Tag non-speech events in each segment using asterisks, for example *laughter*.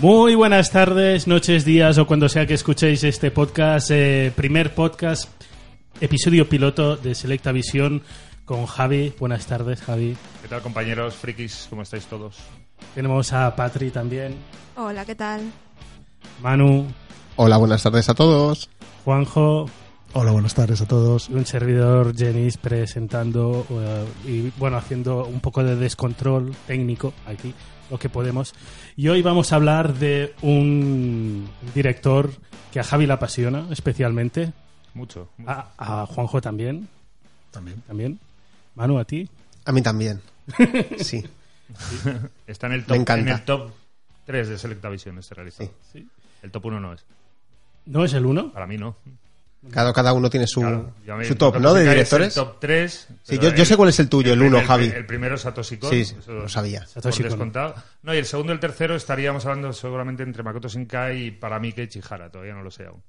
Muy buenas tardes, noches, días o cuando sea que escuchéis este podcast, eh, primer podcast, episodio piloto de Selecta Visión con Javi. Buenas tardes, Javi. ¿Qué tal, compañeros frikis? ¿Cómo estáis todos? Tenemos a Patri también, Hola, ¿qué tal? Manu, Hola, buenas tardes a todos. Juanjo Hola, buenas tardes a todos. y un servidor Jenis presentando eh, y bueno, haciendo un poco de descontrol técnico aquí, lo que podemos. Y hoy vamos a hablar de un director que a Javi le apasiona especialmente, Mucho. a, a Juanjo también, También. también. Manu, a ti. A mí también. *laughs* Sí, Está en el Me top, encanta. en el top 3 de Selectavision este realizado. Sí. El top 1 no es. ¿No es el uno? Para mí no. Cada, cada uno tiene su, Claro, ya me- su top, ¿no? De directores. El top 3. Sí, yo- yo sé cuál es el tuyo, el uno, Javi. El, primero es Satoshi Kon. Sí, eso lo sabía. Satoshi Kon. descontado. No, y el segundo y el tercero estaríamos hablando seguramente entre Makoto Shinkai y para mí que Chihara. Todavía no lo sé aún.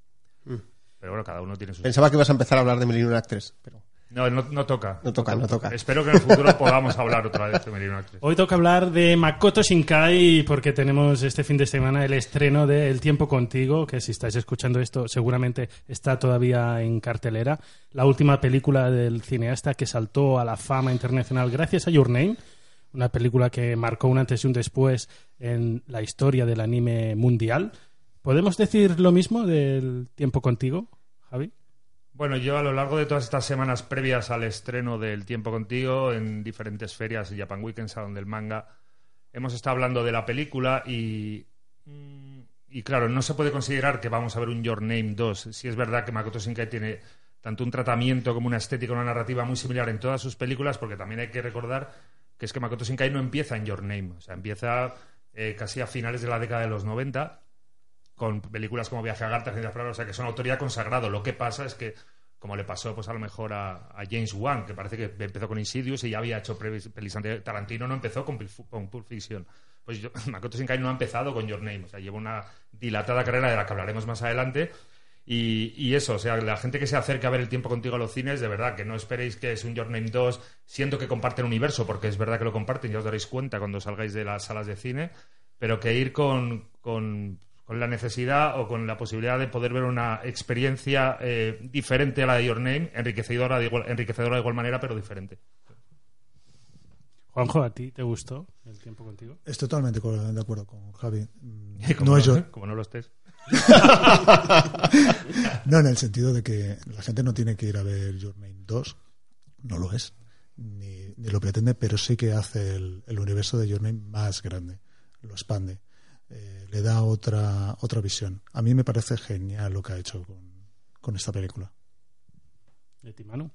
Mm. Pero bueno, cada uno tiene su... Pensaba que ibas a empezar a hablar de Millennium Actress, pero No, no, no toca. No toca, no toca. Espero que en el futuro *laughs* podamos hablar otra vez de Merino Actress. Hoy toca hablar de Makoto Shinkai porque tenemos este fin de semana el estreno de El tiempo contigo, que si estáis escuchando esto seguramente está todavía en cartelera. La última película del cineasta que saltó a la fama internacional gracias a Your Name, una película que marcó un antes y un después en la historia del anime mundial. ¿Podemos decir lo mismo del tiempo contigo, Javi? Bueno, yo a lo largo de todas estas semanas previas al estreno del Tiempo Contigo, en diferentes ferias Japan Weekend, Salón del Manga, hemos estado hablando de la película y... mm, Y claro, no se puede considerar que vamos a ver un Your Name 2. Si es verdad que Makoto Shinkai tiene tanto un tratamiento como una estética, una narrativa muy similar en todas sus películas, porque también hay que recordar que es que Makoto Shinkai no empieza en Your Name, o sea, empieza eh, casi a finales de la década de los 90 con películas como Viaje a Garta, Ciencias Pradas, o sea, que son autoría consagrado. Lo que pasa es que, como le pasó pues a lo mejor a, James Wan, que parece que empezó con Insidious y ya había hecho pelis. Tarantino no empezó con, con Pulp Fiction. Pues yo- *laughs* Makoto Shinkai no ha empezado con Your Name, o sea, lleva una dilatada carrera de la que hablaremos más adelante. Y, eso, o sea, la gente que se acerca a ver el tiempo contigo a los cines, de verdad, que no esperéis que es un Your Name 2, siento que comparten universo, porque es verdad que lo comparten, ya os daréis cuenta cuando salgáis de las salas de cine, pero que ir con, con la necesidad o con la posibilidad de poder ver una experiencia eh, diferente a la de Your Name, enriquecedora de, igual, enriquecedora de igual manera, pero diferente. Juanjo, ¿a ti te gustó el tiempo contigo? Estoy totalmente de acuerdo con Javi. *laughs* Como No, es yo- como no lo estés. *laughs* no en el sentido de que la gente no tiene que ir a ver Your Name 2. No lo es. Ni, ni lo pretende, pero sí que hace el, el universo de Your Name más grande. Lo expande. Eh, le da otra, otra visión. A mí me parece genial lo que ha hecho con, con esta película. ¿De ti, Manu?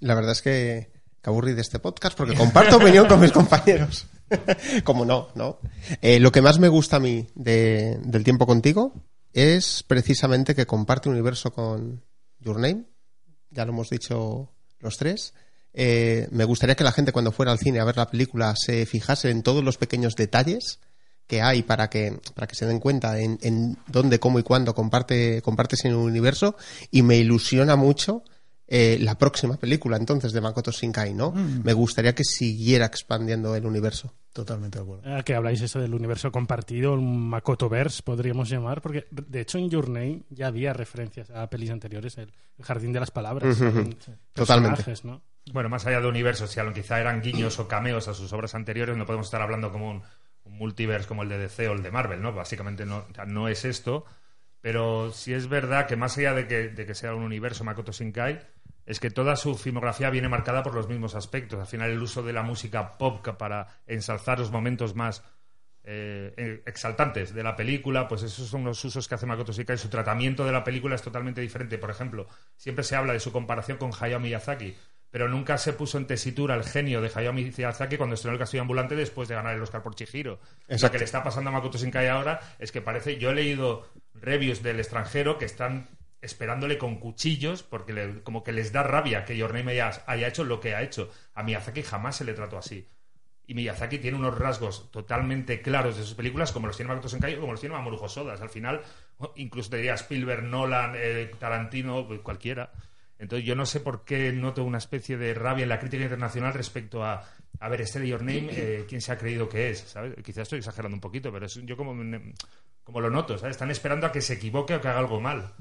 la verdad es que, que aburrí de este podcast porque comparto opinión con mis compañeros. *laughs* Como no, ¿no? Eh, lo que más me gusta a mí de- del tiempo contigo es precisamente que comparte universo con Your Name. Ya lo hemos dicho los tres. Eh, me gustaría que la gente cuando fuera al cine a ver la película se fijase en todos los pequeños detalles que hay para que, para que se den cuenta en, en dónde, cómo y cuándo comparte, comparte ese universo y me ilusiona mucho eh, la próxima película entonces de Makoto Shinkai, ¿no? Me gustaría que siguiera expandiendo el universo. Totalmente de acuerdo. Ah, que habláis eso del universo compartido, un Makotoverse podríamos llamar, porque de hecho en Your Name ya había referencias a pelis anteriores, el, el jardín de las palabras, en Totalmente. personajes, ¿no? Bueno, más allá de universos, si a lo quizá eran guiños o cameos a sus obras anteriores, no podemos estar hablando como un, un multiverse como el de DC o el de Marvel, ¿no? Básicamente no, no es esto, pero sí es verdad que más allá de que, de que sea un universo Makoto Shinkai, es que toda su filmografía viene marcada por los mismos aspectos. Al final el uso de la música pop para ensalzar los momentos más eh, eh, exaltantes de la película, pues esos son los usos que hace Makoto Shinkai. Su tratamiento de la película es totalmente diferente. Por ejemplo, siempre se habla de su comparación con Hayao Miyazaki, pero nunca se puso en tesitura el genio de Hayao Miyazaki cuando estrenó El Castillo Ambulante después de ganar el Oscar por Chihiro. Lo que le está pasando a Makoto Shinkai ahora es que parece, yo he leído reviews del extranjero que están esperándole con cuchillos porque le- como que les da rabia que Your Name haya, haya hecho lo que ha hecho. A Miyazaki jamás se le trató así. Y Miyazaki tiene unos rasgos totalmente claros de sus películas, como los tiene Makoto Shinkai o como los tiene Mamoru Hosoda. Al final, incluso te diría Spielberg, Nolan, eh, Tarantino, pues, cualquiera. Entonces yo no sé por qué noto una especie de rabia en la crítica internacional respecto a a ver, este de Your Name, eh, ¿quién se ha creído que es? ¿sabes? Quizás estoy exagerando un poquito, pero es, yo como, como lo noto, ¿sabes? Están esperando a que se equivoque o que haga algo mal.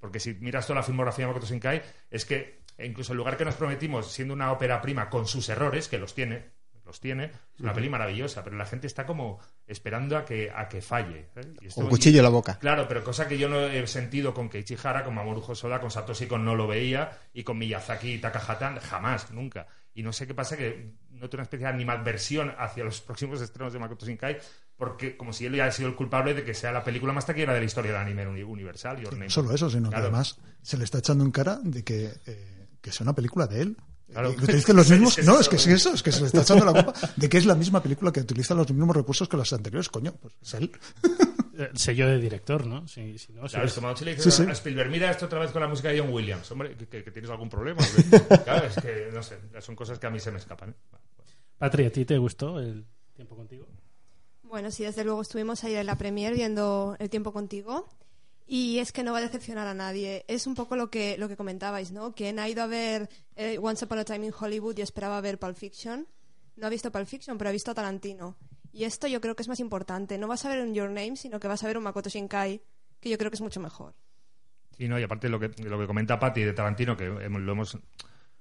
Porque si miras toda la filmografía de Makoto Shinkai, es que incluso el lugar que nos prometimos, siendo una ópera prima con sus errores, que los tiene, los tiene, es una peli maravillosa, pero la gente está como esperando a que, a que falle. ¿eh? Un cuchillo en la boca. Claro, pero cosa que yo no he sentido con Keiichi Hara, con Mamoru Hosoda, con Satoshi con No lo veía y con Miyazaki y Takahata, jamás, nunca. Y no sé qué pasa, que no tengo una especie de animadversión hacia los *laughs* próximos estrenos de Makoto Shinkai, porque como si él ya haya sido el culpable de que sea la película más taquillera de la historia del anime universal. Y solo eso, sino que además se le está echando en cara de que, eh, que sea una película de él. Claro. los mismos. no, es que es eso, es que se le está echando la culpa de que es la misma película que utiliza los mismos recursos que las anteriores, coño, pues es él. El sello de director, ¿no? Si, si no claro, es como le dice sí, a Spielberg, mira esto otra vez con la música de John Williams. Hombre, que, tienes algún problema. *laughs* claro, es que, no sé, son cosas que a mí se me escapan. ¿eh? Patria, ¿a ti te gustó el tiempo contigo? Bueno, sí, desde luego estuvimos ahí en la premier viendo el tiempo contigo. Y es que no va a decepcionar a nadie. Es un poco lo que, lo que comentabais, ¿no? Quien ha ido a ver eh, Once Upon a Time in Hollywood y esperaba ver Pulp Fiction, no ha visto Pulp Fiction, pero ha visto a Tarantino. Y esto yo creo que es más importante. No vas a ver un Your Name, sino que vas a ver un Makoto Shinkai, que yo creo que es mucho mejor. Sí, no, y aparte lo que, lo que comenta Patti de Tarantino, que lo hemos, lo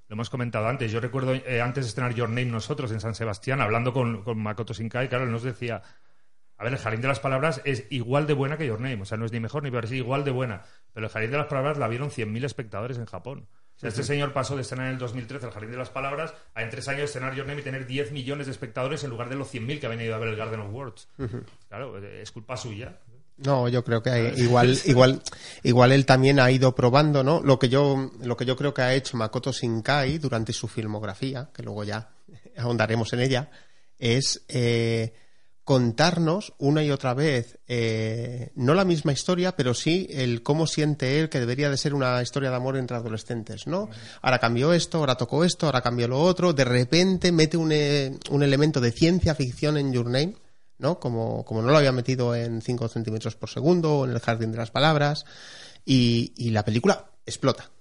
hemos comentado antes. Yo recuerdo eh, antes de estrenar Your Name nosotros en San Sebastián, hablando con, con Makoto Shinkai, claro, él nos decía a ver, el Jardín de las Palabras es igual de buena que Your Name. O sea, no es ni mejor ni peor, es igual de buena. Pero el Jardín de las Palabras la vieron 100.000 espectadores en Japón. O sea, este señor pasó de estrenar en el 2013 el Jardín de las Palabras a en tres años estrenar Your Name y tener 10 millones de espectadores en lugar de los 100.000 que habían ido a ver el Garden of Words. Claro, es culpa suya. No, yo creo que igual, *laughs* igual, igual él también ha ido probando, ¿no? Lo que yo, lo que yo creo que ha hecho Makoto Shinkai durante su filmografía, que luego ya ahondaremos en ella, es eh, contarnos una y otra vez eh, no la misma historia, pero sí el cómo siente él que debería de ser una historia de amor entre adolescentes, ¿no? Ahora cambió esto, ahora tocó esto, ahora cambió lo otro, de repente mete un, eh, un elemento de ciencia ficción en Your Name, ¿no? Como, como no lo había metido en 5 centímetros por segundo o en el jardín de las palabras, y, y la película explota,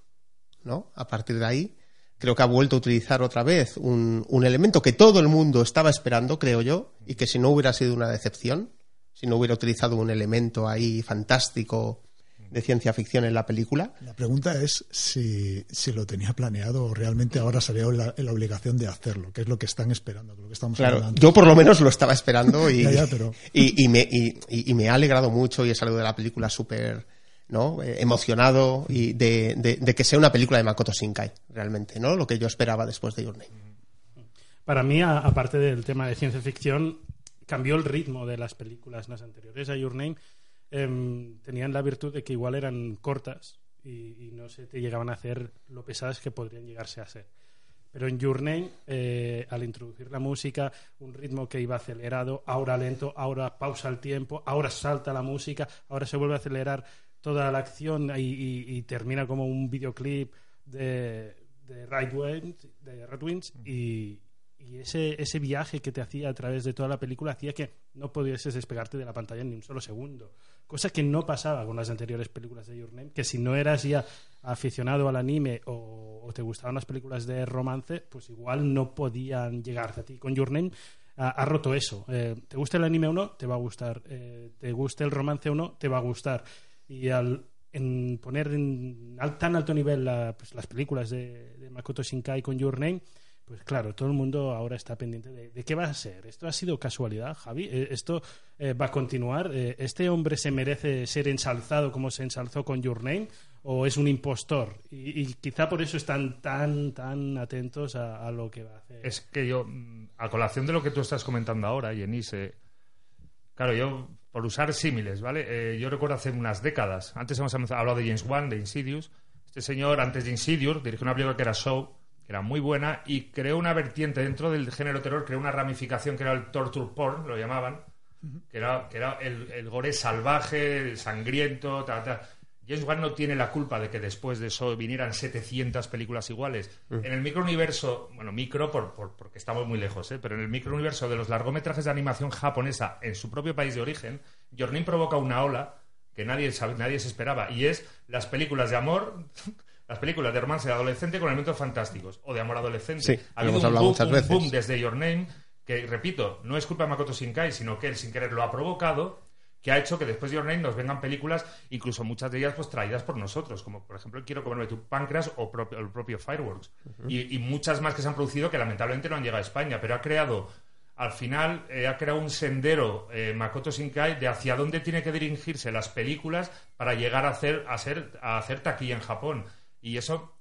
¿no? A partir de ahí creo que ha vuelto a utilizar otra vez un, un, elemento que todo el mundo estaba esperando, creo yo, y que si no hubiera sido una decepción, si no hubiera utilizado un elemento ahí fantástico de ciencia ficción en la película. La pregunta es si, si lo tenía planeado o realmente ahora se ve la, la, obligación de hacerlo, que es lo que están esperando, lo que estamos claro, Yo por lo menos lo estaba esperando y, *laughs* y, y, me, y, me ha alegrado mucho y he salido de la película súper ¿no? Eh, emocionado y de, de, que sea una película de Makoto Shinkai, realmente, ¿no? Lo que yo esperaba después de Your Name. Para mí, aparte del tema de ciencia ficción, cambió el ritmo de las películas las anteriores a Your Name. Em, tenían la virtud de que igual eran cortas y, no se te llegaban a hacer lo pesadas que podrían llegarse a ser. Pero en Your Name, eh, al introducir la música, un ritmo que iba acelerado, ahora lento, ahora pausa el tiempo, ahora salta la música, ahora se vuelve a acelerar toda la acción y, termina como un videoclip de, de Red Wings, de Red Wings y, ese, ese viaje que te hacía a través de toda la película hacía que no pudieses despegarte de la pantalla ni un solo segundo. Cosa que no pasaba con las anteriores películas de Your Name, que si no eras ya aficionado al anime o, te gustaban las películas de romance, pues igual no podían llegarte a ti. Con Your Name ha, roto eso. Eh, ¿Te gusta el anime o no? Te va a gustar. Eh, ¿Te gusta el romance o no? Te va a gustar y al en poner en tan alto nivel pues, las películas de, Makoto Shinkai con Your Name, pues claro, todo el mundo ahora está pendiente de, qué va a ser. ¿Esto ha sido casualidad, Javi? Eh, ¿Esto eh, va a continuar? Eh, ¿Este hombre se merece ser ensalzado como se ensalzó con Your Name? ¿O es un impostor? Y, quizá por eso están tan, tan atentos a, lo que va a hacer. Es que yo, mm, a colación de lo que tú estás comentando ahora, Jenny, claro, yo por usar símiles, ¿vale? Eh, yo recuerdo hace unas décadas, antes hemos hablado de James Wan, de Insidious, este señor antes de Insidious dirigió una película que era Show, que era muy buena, y creó una vertiente dentro del género terror, creó una ramificación que era el torture porn, lo llamaban, que era, que era el, el gore salvaje, sangriento, tal, tal. James Wan no tiene la culpa de que después de eso vinieran 700 películas iguales. Mm. En el microuniverso, bueno, micro por, porque estamos muy lejos, ¿eh? pero en el microuniverso de los largometrajes de animación japonesa en su propio país de origen, Jornin provoca una ola que nadie, nadie se esperaba y es las películas de amor *laughs* las películas de romance de adolescente con elementos fantásticos o de amor adolescente. Sí, ha habido hemos un hablado boom, muchas un veces. boom desde Your Name que, repito, no es culpa de Makoto Shinkai, sino que él sin querer lo ha provocado que ha hecho que después de Your Name nos vengan películas, incluso muchas de ellas pues traídas por nosotros, como por ejemplo Quiero comerme tu páncreas o el propio Fireworks. y, y muchas más que se han producido que lamentablemente no han llegado a España, pero ha creado, al final, eh, ha creado un sendero eh, Makoto Shinkai de hacia dónde tiene que dirigirse las películas para llegar a hacer, a ser, a hacer taquilla en Japón. Y eso,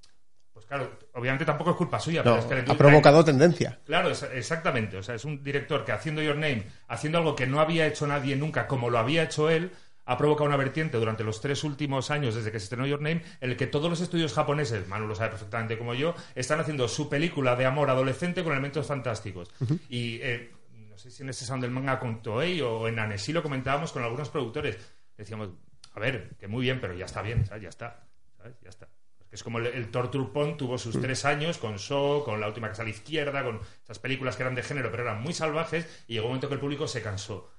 claro, obviamente tampoco es culpa suya, No, pero es que ha provocado tendencia. Claro, es- exactamente. O sea, es un director que haciendo Your Name, haciendo algo que no había hecho nadie nunca, como lo había hecho él, ha provocado una vertiente durante los tres últimos años desde que se estrenó Your Name, en el que todos los estudios japoneses, Manu lo sabe perfectamente como yo, están haciendo su película de amor adolescente con elementos fantásticos. Y eh, no sé si en ese sound del manga con Toei o en Annecy lo comentábamos con algunos productores. Decíamos, a ver, que muy bien, pero ya está bien, ¿sabes? Ya está. ¿sabes? Ya está. Es como el, el Torture Porn tuvo sus tres años con Shaw, con la última sale a la izquierda, con esas películas que eran de género pero eran muy salvajes y llegó un momento que el público se cansó.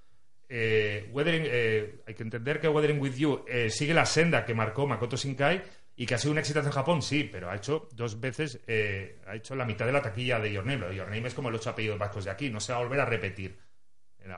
Eh, Weathering, eh, hay que entender que Weathering with You eh, sigue la senda que marcó Makoto Shinkai y que ha sido un éxito en Japón, sí, pero ha hecho dos veces, eh, ha hecho la mitad de la taquilla de Your Name. Lo de Your Name es como el ocho apellidos vascos de aquí, no se va a volver a repetir.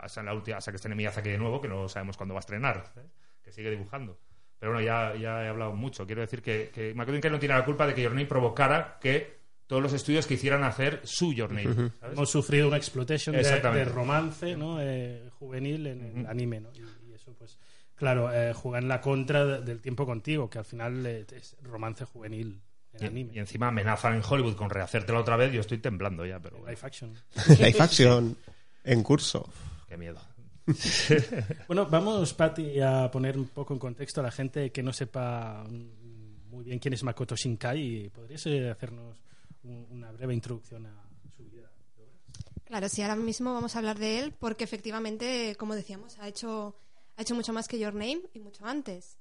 Hasta, en la última, hasta que esté Miyazaki de nuevo, que no sabemos cuándo va a estrenar, que sigue dibujando. Pero bueno, ya, ya he hablado mucho. Quiero decir que, que no tiene la culpa de que Your Name provocara que todos los estudios quisieran hacer su Your Name. ¿sabes? Hemos sufrido una explotación de, romance ¿no? Eh, juvenil en el anime, ¿no? Y, y eso, pues, claro, eh, juega en la contra de- del tiempo contigo, que al final eh, es romance juvenil en Y, anime. y encima amenazan en Hollywood con rehacértela otra vez. Yo estoy temblando ya, pero bueno, Live action. Live action en curso. qué miedo. *laughs* Bueno, vamos, Patti, a poner un poco en contexto a la gente que no sepa muy bien quién es Makoto Shinkai. ¿Podrías eh, hacernos un- una breve introducción a su vida? Claro, sí, ahora mismo vamos a hablar de él porque efectivamente, como decíamos, ha hecho, ha hecho mucho más que Your Name y mucho antes.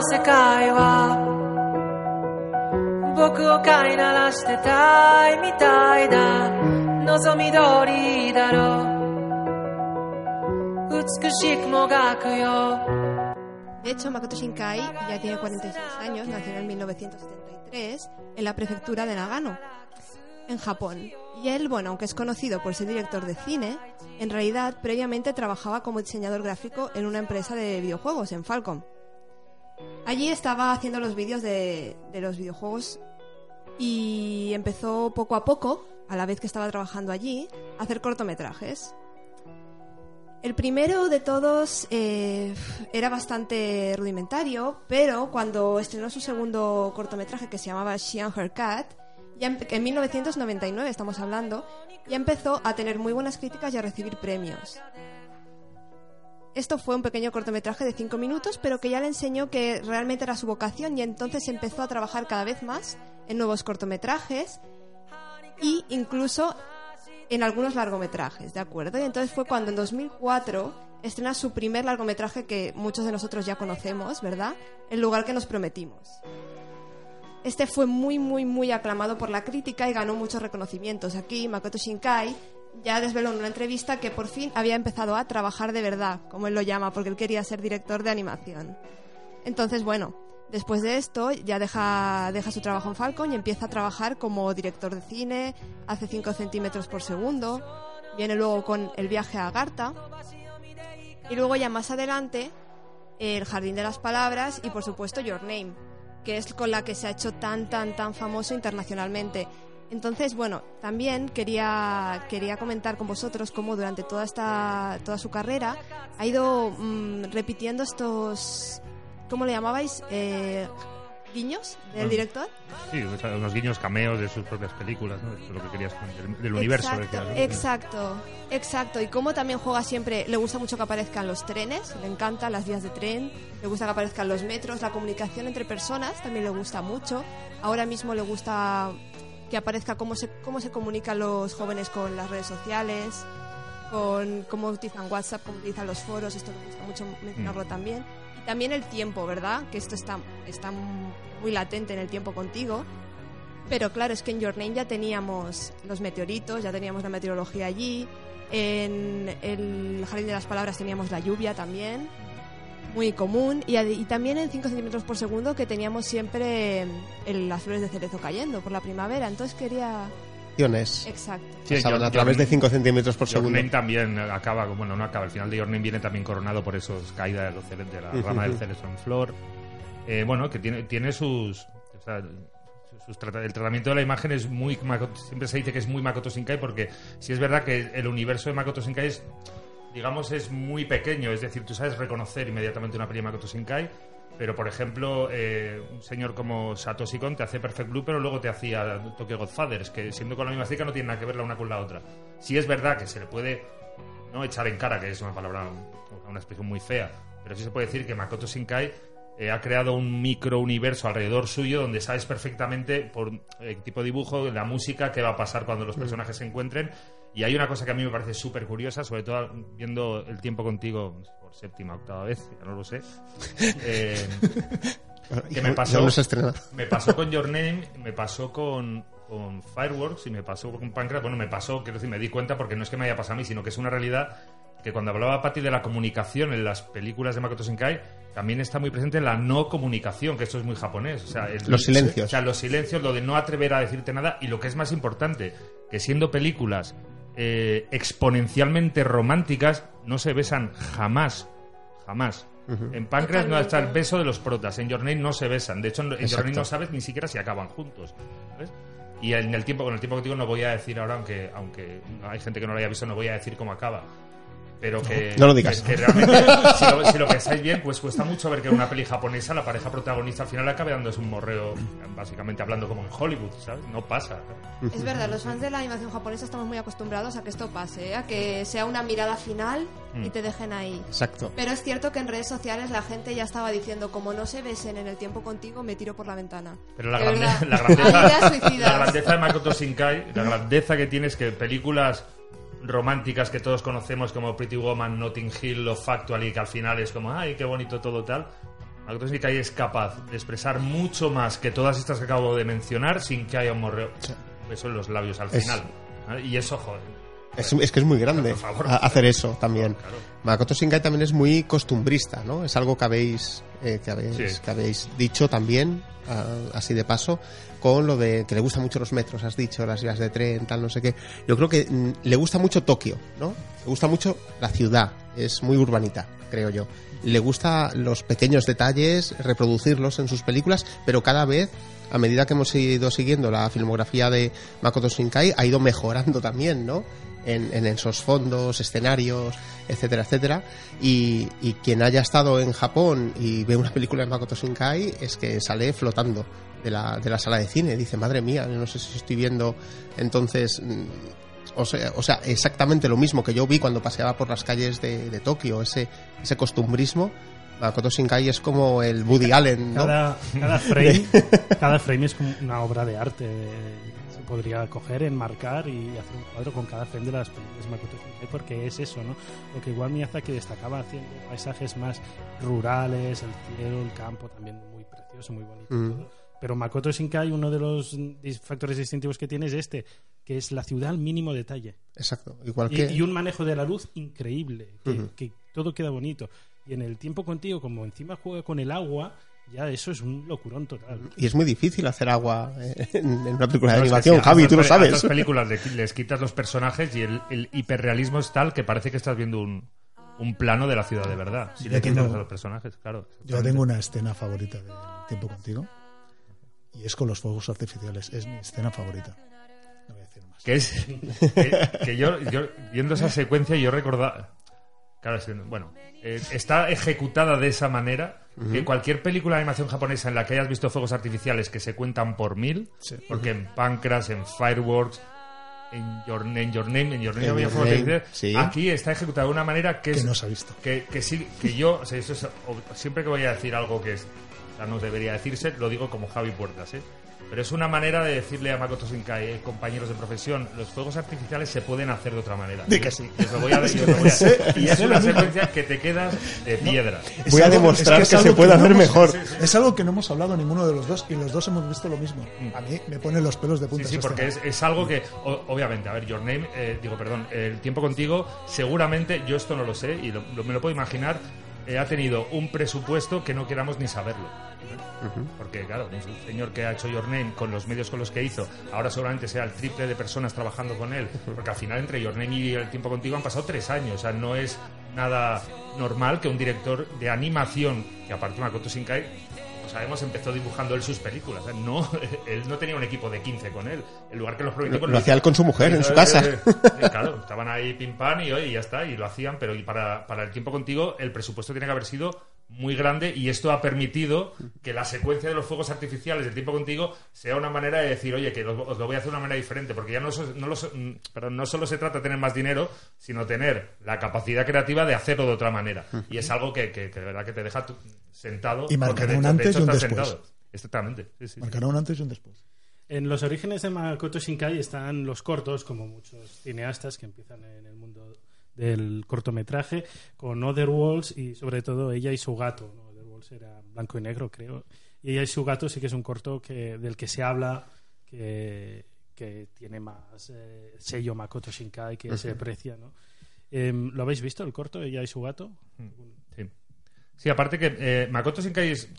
世界は僕を飼いならしてたいみたいだ望み通りだろう美しくもがくよ De hecho, Makoto Shinkai ya tiene 46 años, nació en 1973 en la prefectura de Nagano, en Japón. Y él, bueno, aunque es conocido por ser director de cine, en realidad previamente trabajaba como diseñador gráfico en una empresa de videojuegos, en Falcom. Allí estaba haciendo los vídeos de, de los videojuegos y empezó poco a poco, a la vez que estaba trabajando allí, a hacer cortometrajes. El primero de todos eh, era bastante rudimentario, pero cuando estrenó su segundo cortometraje que se llamaba She and Her Cat, ya en 1999 estamos hablando, ya empezó a tener muy buenas críticas y a recibir premios. Esto fue un pequeño cortometraje de 5 minutos, pero que ya le enseñó que realmente era su vocación y entonces empezó a trabajar cada vez más en nuevos cortometrajes y incluso en algunos largometrajes, ¿de acuerdo? Y entonces fue cuando en 2004 estrena su primer largometraje que muchos de nosotros ya conocemos, ¿verdad? El lugar que nos prometimos. Este fue muy, muy, muy aclamado por la crítica y ganó muchos reconocimientos. Aquí Makoto Shinkai ya desveló en una entrevista que por fin había empezado a trabajar de verdad, como él lo llama, porque él quería ser director de animación. Entonces, bueno, después de esto ya deja, deja su trabajo en Falcon y empieza a trabajar como director de cine, hace 5 centímetros por segundo, viene luego con El viaje a Agartha y luego ya más adelante El jardín de las palabras y por supuesto Your Name, que es con la que se ha hecho tan, tan, tan famoso internacionalmente. Entonces, bueno, también quería, quería comentar con vosotros cómo durante toda, esta, toda su carrera ha ido mm, repitiendo estos, ¿cómo le llamabais? Eh, guiños del director. Sí, unos guiños cameos de sus propias películas, ¿no? Eso es lo que querías del, del universo. Exacto, exacto, exacto. Y como también juega siempre, le gusta mucho que aparezcan los trenes, le encantan las vías de tren, le gusta que aparezcan los metros, la comunicación entre personas también le gusta mucho. Ahora mismo le gusta que aparezca cómo se, cómo se comunican los jóvenes con las redes sociales, con cómo utilizan WhatsApp, cómo utilizan los foros, esto le gusta mucho mencionarlo también. Y también el tiempo, ¿verdad? Que esto está, está muy latente en el tiempo contigo. Pero claro, es que en Your Name ya teníamos los meteoritos, ya teníamos la meteorología allí. En el Jardín de las Palabras teníamos la lluvia también, muy común. Y, y también en 5 centímetros por segundo que teníamos siempre el- las flores de cerezo cayendo por la primavera. Entonces quería... Exacto. Sí, pasaban a través de 5 centímetros por segundo. Name también acaba, bueno, no acaba, el final de Name viene también coronado por esos caídas de, los de la rama del cerezo en flor. Eh, bueno, que tiene, tiene sus... o sea, sus trata- el tratamiento de la imagen es muy... Siempre se dice que es muy Makoto Shinkai porque sí es verdad que el universo de Makoto Shinkai es, digamos, es muy pequeño. Es decir, tú sabes reconocer inmediatamente una de Makoto Shinkai pero, por ejemplo, eh, un señor como Satoshi Kon te hace Perfect Blue, pero luego te hacía Tokyo Godfathers, que siendo con la misma estética no tiene nada que ver la una con la otra. Sí es verdad que se le puede no echar en cara, que es una palabra, una expresión muy fea, pero sí se puede decir que Makoto Shinkai eh, ha creado un micro universo alrededor suyo donde sabes perfectamente por el tipo de dibujo, la música, qué va a pasar cuando los personajes se encuentren. Y hay una cosa que a mí me parece súper curiosa, sobre todo viendo el tiempo contigo por séptima, octava vez, ya no lo sé. *laughs* Eh, que me pasó- me pasó con Your Name, me pasó con, con Fireworks y me pasó con Pancras. Bueno, me pasó, quiero decir, me di cuenta porque no es que me haya pasado a mí, sino que es una realidad que cuando hablaba Patti de la comunicación en las películas de Makoto Shinkai, también está muy presente la no comunicación, que esto es muy japonés. O sea, el- Los silencios. O sea, los silencios, lo de no atrever a decirte nada y lo que es más importante, que siendo películas eh, exponencialmente románticas, no se besan jamás. Jamás. En Pancras no está el beso de los protas. En Your Name no se besan. De hecho, en Your. Name no sabes ni siquiera si acaban juntos. ¿sabes? Y en el tiempo, con el tiempo que digo, no voy a decir ahora, aunque, aunque hay gente que no lo haya visto, no voy a decir cómo acaba. Pero que. No lo digas. Que, que realmente, *laughs* si lo, si lo pensáis bien, pues cuesta mucho ver que en una peli japonesa la pareja protagonista al final acabe dándose un morreo, básicamente hablando como en Hollywood, ¿sabes? No pasa. Es verdad, los fans de la animación japonesa estamos muy acostumbrados a que esto pase, ¿eh? a que sea una mirada final y Mm. te dejen ahí. Exacto. Pero es cierto que en redes sociales la gente ya estaba diciendo, como no se besen en el tiempo contigo, me tiro por la ventana. Pero la, De grande- verdad. la grandeza, la grandeza de Makoto Shinkai, la grandeza que tiene es que películas románticas que todos conocemos como Pretty Woman, Notting Hill o Factually, que al final es como, ay, qué bonito todo tal. Makoto Shinkai es capaz de expresar mucho más que todas estas que acabo de mencionar sin que haya un morreo. Eso en los labios al final. Y eso, joder. Es, es que es muy grande favor. hacer eso también. Claro. Makoto Shinkai también es muy costumbrista, ¿no? Es algo que habéis, eh, que habéis, Sí. que habéis dicho también, ah, así de paso, con lo de que le gustan mucho los metros, has dicho, las vías de tren, tal, no sé qué. Yo creo que mm, le gusta mucho Tokio, ¿no? Le gusta mucho la ciudad, es muy urbanita, creo yo. Le gusta los pequeños detalles, reproducirlos en sus películas, pero cada vez a medida que hemos ido siguiendo la filmografía de Makoto Shinkai, ha ido mejorando también, ¿no? En, en esos fondos, escenarios, etcétera, etcétera. Y, y quien haya estado en Japón y ve una película de Makoto Shinkai es que sale flotando de la, de la sala de cine. Dice, madre mía, no sé si estoy viendo entonces... mm, O sea, o sea, exactamente lo mismo que yo vi cuando paseaba por las calles de, de Tokio, ese, ese costumbrismo. Makoto Shinkai es como el Woody Allen, ¿no? Cada, cada *laughs* frame, cada frame es como una obra de arte. de- podría coger, enmarcar y hacer un cuadro con cada frame de las películas de Makoto Shinkai porque es eso, ¿no? Lo que igual Miyazaki destacaba haciendo paisajes más rurales, el cielo, el campo, también muy precioso, muy bonito. Mm. todo. Pero Makoto Shinkai, uno de los factores distintivos que tiene es este, que es la ciudad al mínimo detalle. Exacto. Igual Y, que... y un manejo de la luz increíble, que, Ujú. que todo queda bonito. Y en el tiempo contigo, como encima juega con el agua, ya eso es un locurón total. Y es muy difícil hacer agua eh, en en una película de No, es que animación, sí, a Javi, tú lo sabes. estas películas le- les quitas los personajes y el, el hiperrealismo es tal que parece que estás viendo un, un plano de la ciudad de verdad. Si Yo le quitas tengo- a los personajes, claro. Yo tengo una escena favorita del tiempo contigo. Y es con los fuegos artificiales. Es mi escena favorita. No voy a decir más. Que es. *laughs* Que, que yo, yo, viendo esa secuencia, yo recordaba. Claro, que, bueno, eh, está ejecutada de esa manera que cualquier película de animación japonesa en la que hayas visto fuegos artificiales que se cuentan por mil, porque en Pancras, en Fireworks, en Your, en Your Name, en Your Name En había Your fuegos Name, artificiales, sí. aquí está ejecutada de una manera que, Que es, no se ha visto. que, que sí, que yo, o sea, eso es, siempre que voy a decir algo que es, o sea, no debería decirse, lo digo como Javi Puertas, ¿eh? Pero es una manera de decirle a Makoto Shinkai, eh, compañeros de profesión, los fuegos artificiales se pueden hacer de otra manera. Que sí. Y os lo voy a, y os *laughs* lo voy a- y es una secuencia que te quedas de piedra. Voy a algo- demostrar es que es se puede no hacer hemos- mejor. Es algo que no hemos hablado ninguno de los dos y los dos hemos visto lo mismo. A mí me pone los pelos de punta. Sí, porque es, es algo que, o- obviamente, a ver, Your Name, eh, digo, perdón, El tiempo contigo, seguramente, yo esto no lo sé y lo- lo- me lo puedo imaginar, eh, ha tenido un presupuesto que no queramos ni saberlo. Porque, claro, un señor que ha hecho Your Name con los medios con los que hizo, ahora seguramente sea el triple de personas trabajando con él, porque al final entre Your Name y El tiempo contigo han pasado tres años, o sea, no es nada normal que un director de animación, que aparte de Makoto Shinkai, sabemos, empezó dibujando él sus películas. sea, no, *laughs* él no tenía un equipo de 15 con él. El lugar que los prometió... Lo- lo hacía él con su mujer, en su casa. Eh, *laughs* eh, claro, estaban ahí pim pam y, y ya está, y lo hacían, pero para, para el tiempo contigo el presupuesto tiene que haber sido muy grande y esto ha permitido que la secuencia de los fuegos artificiales del tiempo contigo sea una manera de decir, oye, que lo- os lo voy a hacer de una manera diferente, porque ya no, no, lo so- mm, perdón, no solo se trata de tener más dinero, sino tener la capacidad creativa de hacerlo de otra manera. Y es algo que, que- que de verdad que te deja sentado. Y marcará un antes hecho y un después. sentado. Exactamente. sí, sí, sí. Marcará un antes y un después. En los orígenes de Makoto Shinkai están los cortos, como muchos cineastas que empiezan en del cortometraje, con Other Walls y sobre todo ella y su gato. ¿no? Other Walls era blanco y negro, creo. Y ella y su gato sí que es un corto que, del que se habla, que, que tiene más eh, sello Makoto Shinkai, que se aprecia. ¿no? Em, ¿Lo habéis visto, el corto, ella y su gato? Sí. Sí, aparte que eh, Makoto Shinkai es,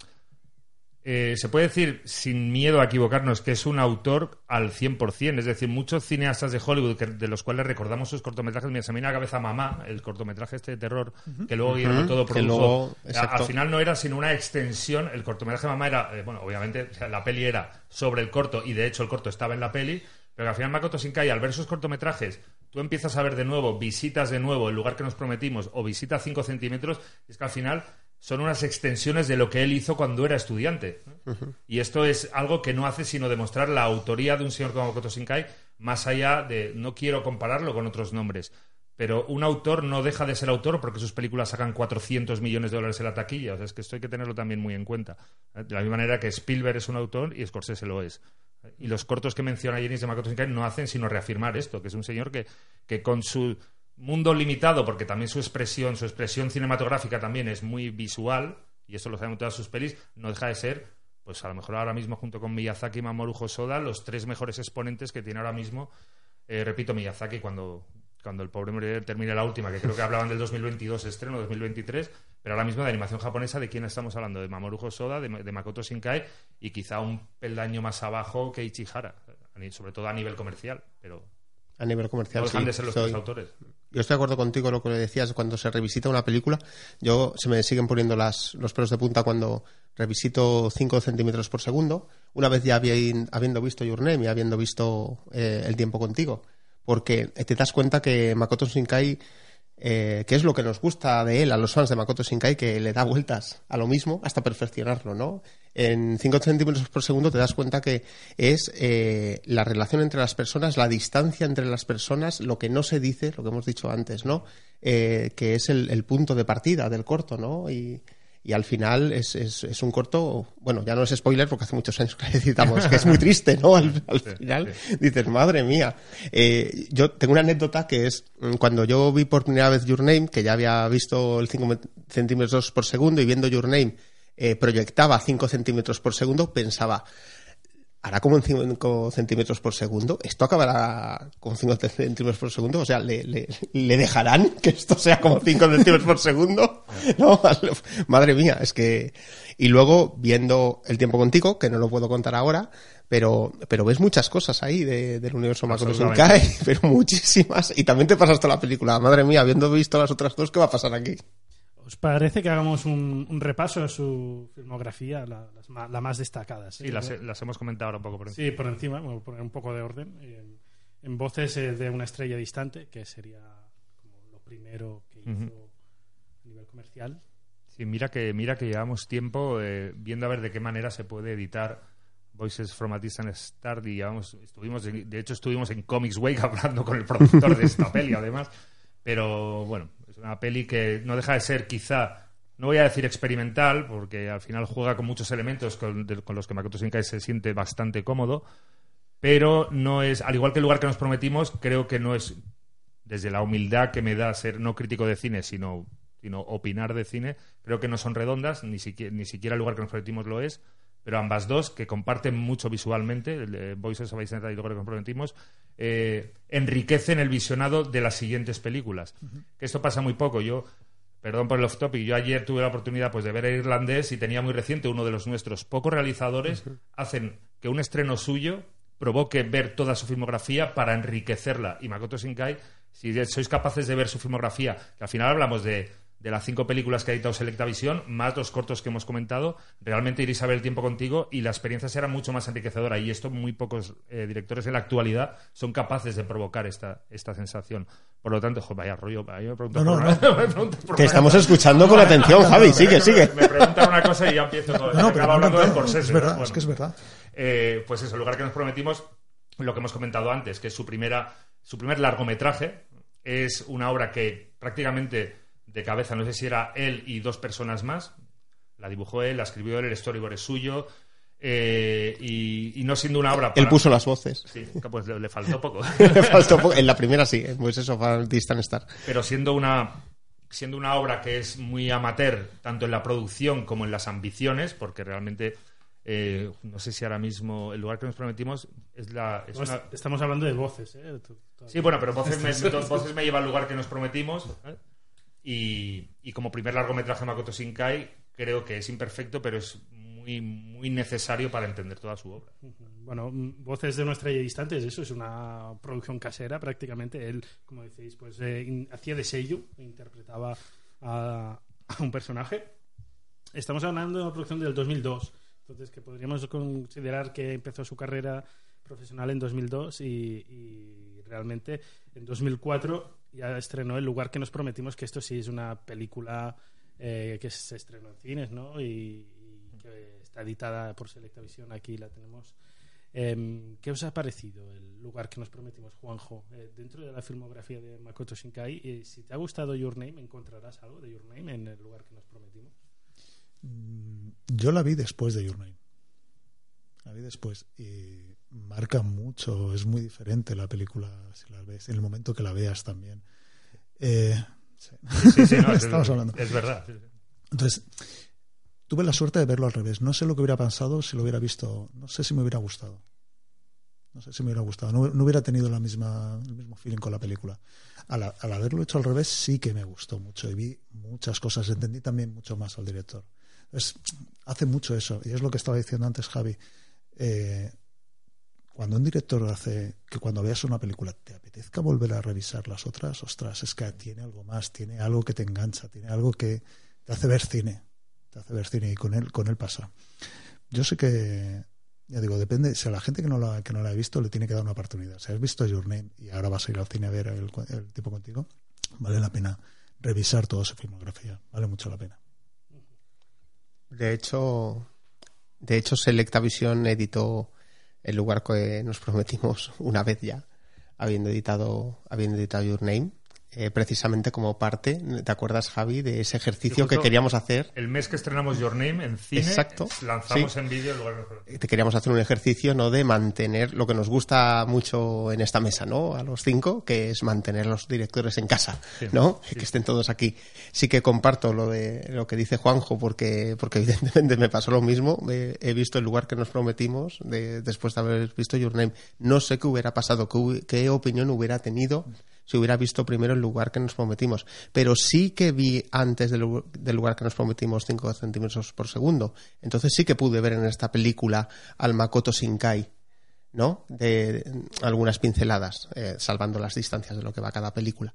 eh, se puede decir, sin miedo a equivocarnos, que es un autor al 100%. Es decir, muchos cineastas de Hollywood, que- de los cuales recordamos sus cortometrajes, mira, se me viene a la cabeza Mamá, el cortometraje este de terror, que luego Guillermo todo que produjo. luego, A- al final no era sino una extensión. El cortometraje Mamá era, eh, bueno, obviamente, o sea, la peli era sobre el corto, y de hecho el corto estaba en la peli, pero al final Makoto Shinkai, al ver sus cortometrajes, tú empiezas a ver de nuevo, visitas de nuevo el lugar que nos prometimos, o visita 5 centímetros, y es que al final son unas extensiones de lo que él hizo cuando era estudiante. Y esto es algo que no hace sino demostrar la autoría de un señor como Makoto Shinkai, más allá de, no quiero compararlo con otros nombres, pero un autor no deja de ser autor porque sus películas sacan 400 millones de dólares en la taquilla. O sea, es que esto hay que tenerlo también muy en cuenta. De la misma manera que Spielberg es un autor y Scorsese lo es. Y los cortos que menciona Jenis de Makoto Shinkai no hacen sino reafirmar esto, que es un señor que, que con su mundo limitado, porque también su expresión, su expresión cinematográfica también es muy visual, y eso lo sabemos en todas sus pelis, no deja de ser, pues a lo mejor ahora mismo junto con Miyazaki y Mamoru Hosoda, los tres mejores exponentes que tiene ahora mismo, eh, repito, Miyazaki cuando, cuando el pobre hombre termine la última, que creo que hablaban del 2022 estreno, 2023, pero ahora mismo de animación japonesa, ¿de quién estamos hablando? De Mamoru Hosoda, de, de Makoto Shinkai, y quizá un peldaño más abajo que Ichihara, sobre todo a nivel comercial, pero A nivel no comercial, dejan sí, de ser los tres autores. Yo estoy de acuerdo contigo en lo que decías cuando se revisita una película. Yo se me siguen poniendo las, los pelos de punta cuando revisito 5 centímetros por segundo. Una vez ya habiendo visto Your Name y habiendo visto eh, El tiempo contigo. Porque te das cuenta que Makoto Shinkai, eh, que es lo que nos gusta de él, a los fans de Makoto Shinkai, que le da vueltas a lo mismo hasta perfeccionarlo, ¿no? En 5 centímetros por segundo te das cuenta que es eh, la relación entre las personas, la distancia entre las personas, lo que no se dice, lo que hemos dicho antes, ¿no? Eh, que es el, el punto de partida del corto, ¿no? Y, y al final es, es, es un corto, bueno, ya no es spoiler porque hace muchos años que *laughs* le citamos, que es muy triste, ¿no? Al, al final dices, madre mía. Eh, yo tengo una anécdota que es mm, cuando yo vi por primera vez Your Name, que ya había visto el 5 centímetros por segundo y viendo Your Name eh, proyectaba 5 centímetros por segundo, pensaba, hará como en 5 centímetros por segundo, esto acabará con 5 centímetros por segundo, o sea, ¿le, le, le dejarán que esto sea como 5 centímetros por segundo? *laughs* No, madre mía, es que... Y luego, viendo El tiempo contigo, que no lo puedo contar ahora, pero, pero ves muchas cosas ahí de- del universo. Shinkai, *laughs* pero muchísimas, y también te pasas toda la película, madre mía, habiendo visto las otras dos, ¿qué va a pasar aquí? ¿Os parece que hagamos un, un repaso a su filmografía, la, ma- la más destacadas? Sí, las, las hemos comentado ahora un poco por encima. Sí, por encima, voy a poner un poco de orden. En, en voces eh, de una estrella distante, que sería como lo primero que hizo Ujú. nivel comercial. Sí, mira que, mira que llevamos tiempo eh, viendo a ver de qué manera se puede editar Voices from a Distant Star y llevamos, estuvimos, de hecho estuvimos en Comics Wake *laughs* hablando con el productor de esta peli además, pero bueno, es una peli que no deja de ser quizá, no voy a decir experimental, porque al final juega con muchos elementos con, de- los que Makoto Shinkai se siente bastante cómodo, pero no es, al igual que el lugar que nos prometimos, creo que no es desde la humildad que me da ser no crítico de cine, sino, sino opinar de cine, creo que no son redondas, ni siquiera, ni siquiera el lugar que nos prometimos lo es, pero ambas dos, que comparten mucho visualmente, el de Voices of Iceland y lugar que nos prometimos, eh, enriquecen el visionado de las siguientes películas. Que esto pasa muy poco. Yo, perdón por el off topic, yo ayer tuve la oportunidad pues, de ver el irlandés y tenía muy reciente uno de los nuestros pocos realizadores, hacen que un estreno suyo provoque ver toda su filmografía para enriquecerla. Y Makoto Shinkai, si sois capaces de ver su filmografía, que al final hablamos de, de las cinco películas que ha editado Selecta Visión, más los cortos que hemos comentado, realmente iréis a ver el tiempo contigo y la experiencia será mucho más enriquecedora. Y esto muy pocos eh, directores en la actualidad son capaces de provocar esta, esta sensación. Por lo tanto, jo, vaya rollo, ahí me preguntas No, no, *laughs* por Te *laughs* estamos escuchando con atención, Javi. Sigue, sigue. Me preguntan una cosa y ya empiezo con, No, no, pero hablando no, de no, Scorsese, es verdad, Bueno. es que es verdad. Eh, pues eso, el lugar que nos prometimos, lo que hemos comentado antes, que es su primera, su primer largometraje, es una obra que prácticamente de cabeza, no sé si era él y dos personas más, la dibujó él, la escribió él, el storyboard es suyo, eh, y, y no siendo una obra Él puso las voces. Sí, pues le, le faltó poco. *laughs* Le faltó poco. En la primera sí, pues eso, para Distant Star. pero siendo una siendo una obra que es muy amateur tanto en la producción como en las ambiciones porque realmente eh, no sé si ahora mismo el lugar que nos prometimos es la es No, una- est- Estamos hablando de voces, ¿eh? Tú- sí bueno pero voces *laughs* me, voces me lleva al lugar que nos prometimos ¿eh? Y, y como primer largometraje de Makoto Shinkai creo que es imperfecto pero es muy muy necesario para entender toda su obra Bueno, mm, Voces de nuestra estrella distante, es eso, es una producción casera prácticamente. Él, como decís, pues eh, hacía de sello, interpretaba a, a un personaje. Estamos hablando de una producción del 2002, entonces que podríamos considerar que empezó su carrera profesional en 2002 y, y realmente en 2004 ya estrenó El lugar que nos prometimos, que esto sí es una película eh, que se estrenó en cines, ¿no? Y, que está editada por Selecta Visión, aquí la tenemos. Em, ¿Qué os ha parecido el lugar que nos prometimos, Juanjo? Eh, dentro de la filmografía de Makoto Shinkai, eh, si te ha gustado Your Name, ¿encontrarás algo de Your Name en el lugar que nos prometimos? Mm, Yo la vi después de Your Name. La vi después y marca mucho, es muy diferente la película si la ves, en el momento que la veas también. Eh, sí. sí, sí, no, *laughs* es, Estamos hablando. es verdad. Entonces, tuve la suerte de verlo al revés. No sé lo que hubiera pasado si lo hubiera visto. No sé si me hubiera gustado. No sé si me hubiera gustado. No, no hubiera tenido la misma, el mismo feeling con la película. Al, al haberlo hecho al revés, sí que me gustó mucho y vi muchas cosas. Entendí también mucho más al director. Entonces, hace mucho eso. Y es lo que estaba diciendo antes, Javi. Eh, cuando un director hace que cuando veas una película te apetezca volver a revisar las otras, ostras, es que tiene algo más, tiene algo que te engancha, tiene algo que te hace ver cine, te hace ver cine y con él, con él pasa. Yo sé que, ya digo, depende, si a la gente que no la, que no la ha visto le tiene que dar una oportunidad. Si has visto Your Name y ahora vas a ir al cine a ver el, el tipo contigo, vale la pena revisar toda su filmografía, vale mucho la pena. De hecho, de hecho, Selecta Visión editó el lugar que nos prometimos una vez ya, habiendo editado, habiendo editado Your Name, eh, precisamente como parte, ¿te acuerdas, Javi, de ese ejercicio que queríamos hacer? el mes que estrenamos Your Name en cine Exacto, lanzamos sí. en vídeo el lugar nos prometimos. Te queríamos hacer un ejercicio, ¿no? De mantener lo que nos gusta mucho en esta mesa, ¿no? A los cinco, que es mantener a los directores en casa, Sí, ¿no? sí. Que estén todos aquí. Sí que comparto lo de lo que dice Juanjo, porque, porque *laughs* evidentemente me pasó lo mismo. He, he visto el lugar que nos prometimos de- después de haber visto Your Name. No sé qué hubiera pasado, qué, qué opinión hubiera tenido si hubiera visto primero el lugar que nos prometimos. Pero sí que vi antes del, lu- del lugar que nos prometimos 5 centímetros por segundo. Entonces sí que pude ver en esta película al Makoto Shinkai, ¿no? De, de algunas pinceladas, eh, salvando las distancias de lo que va cada película.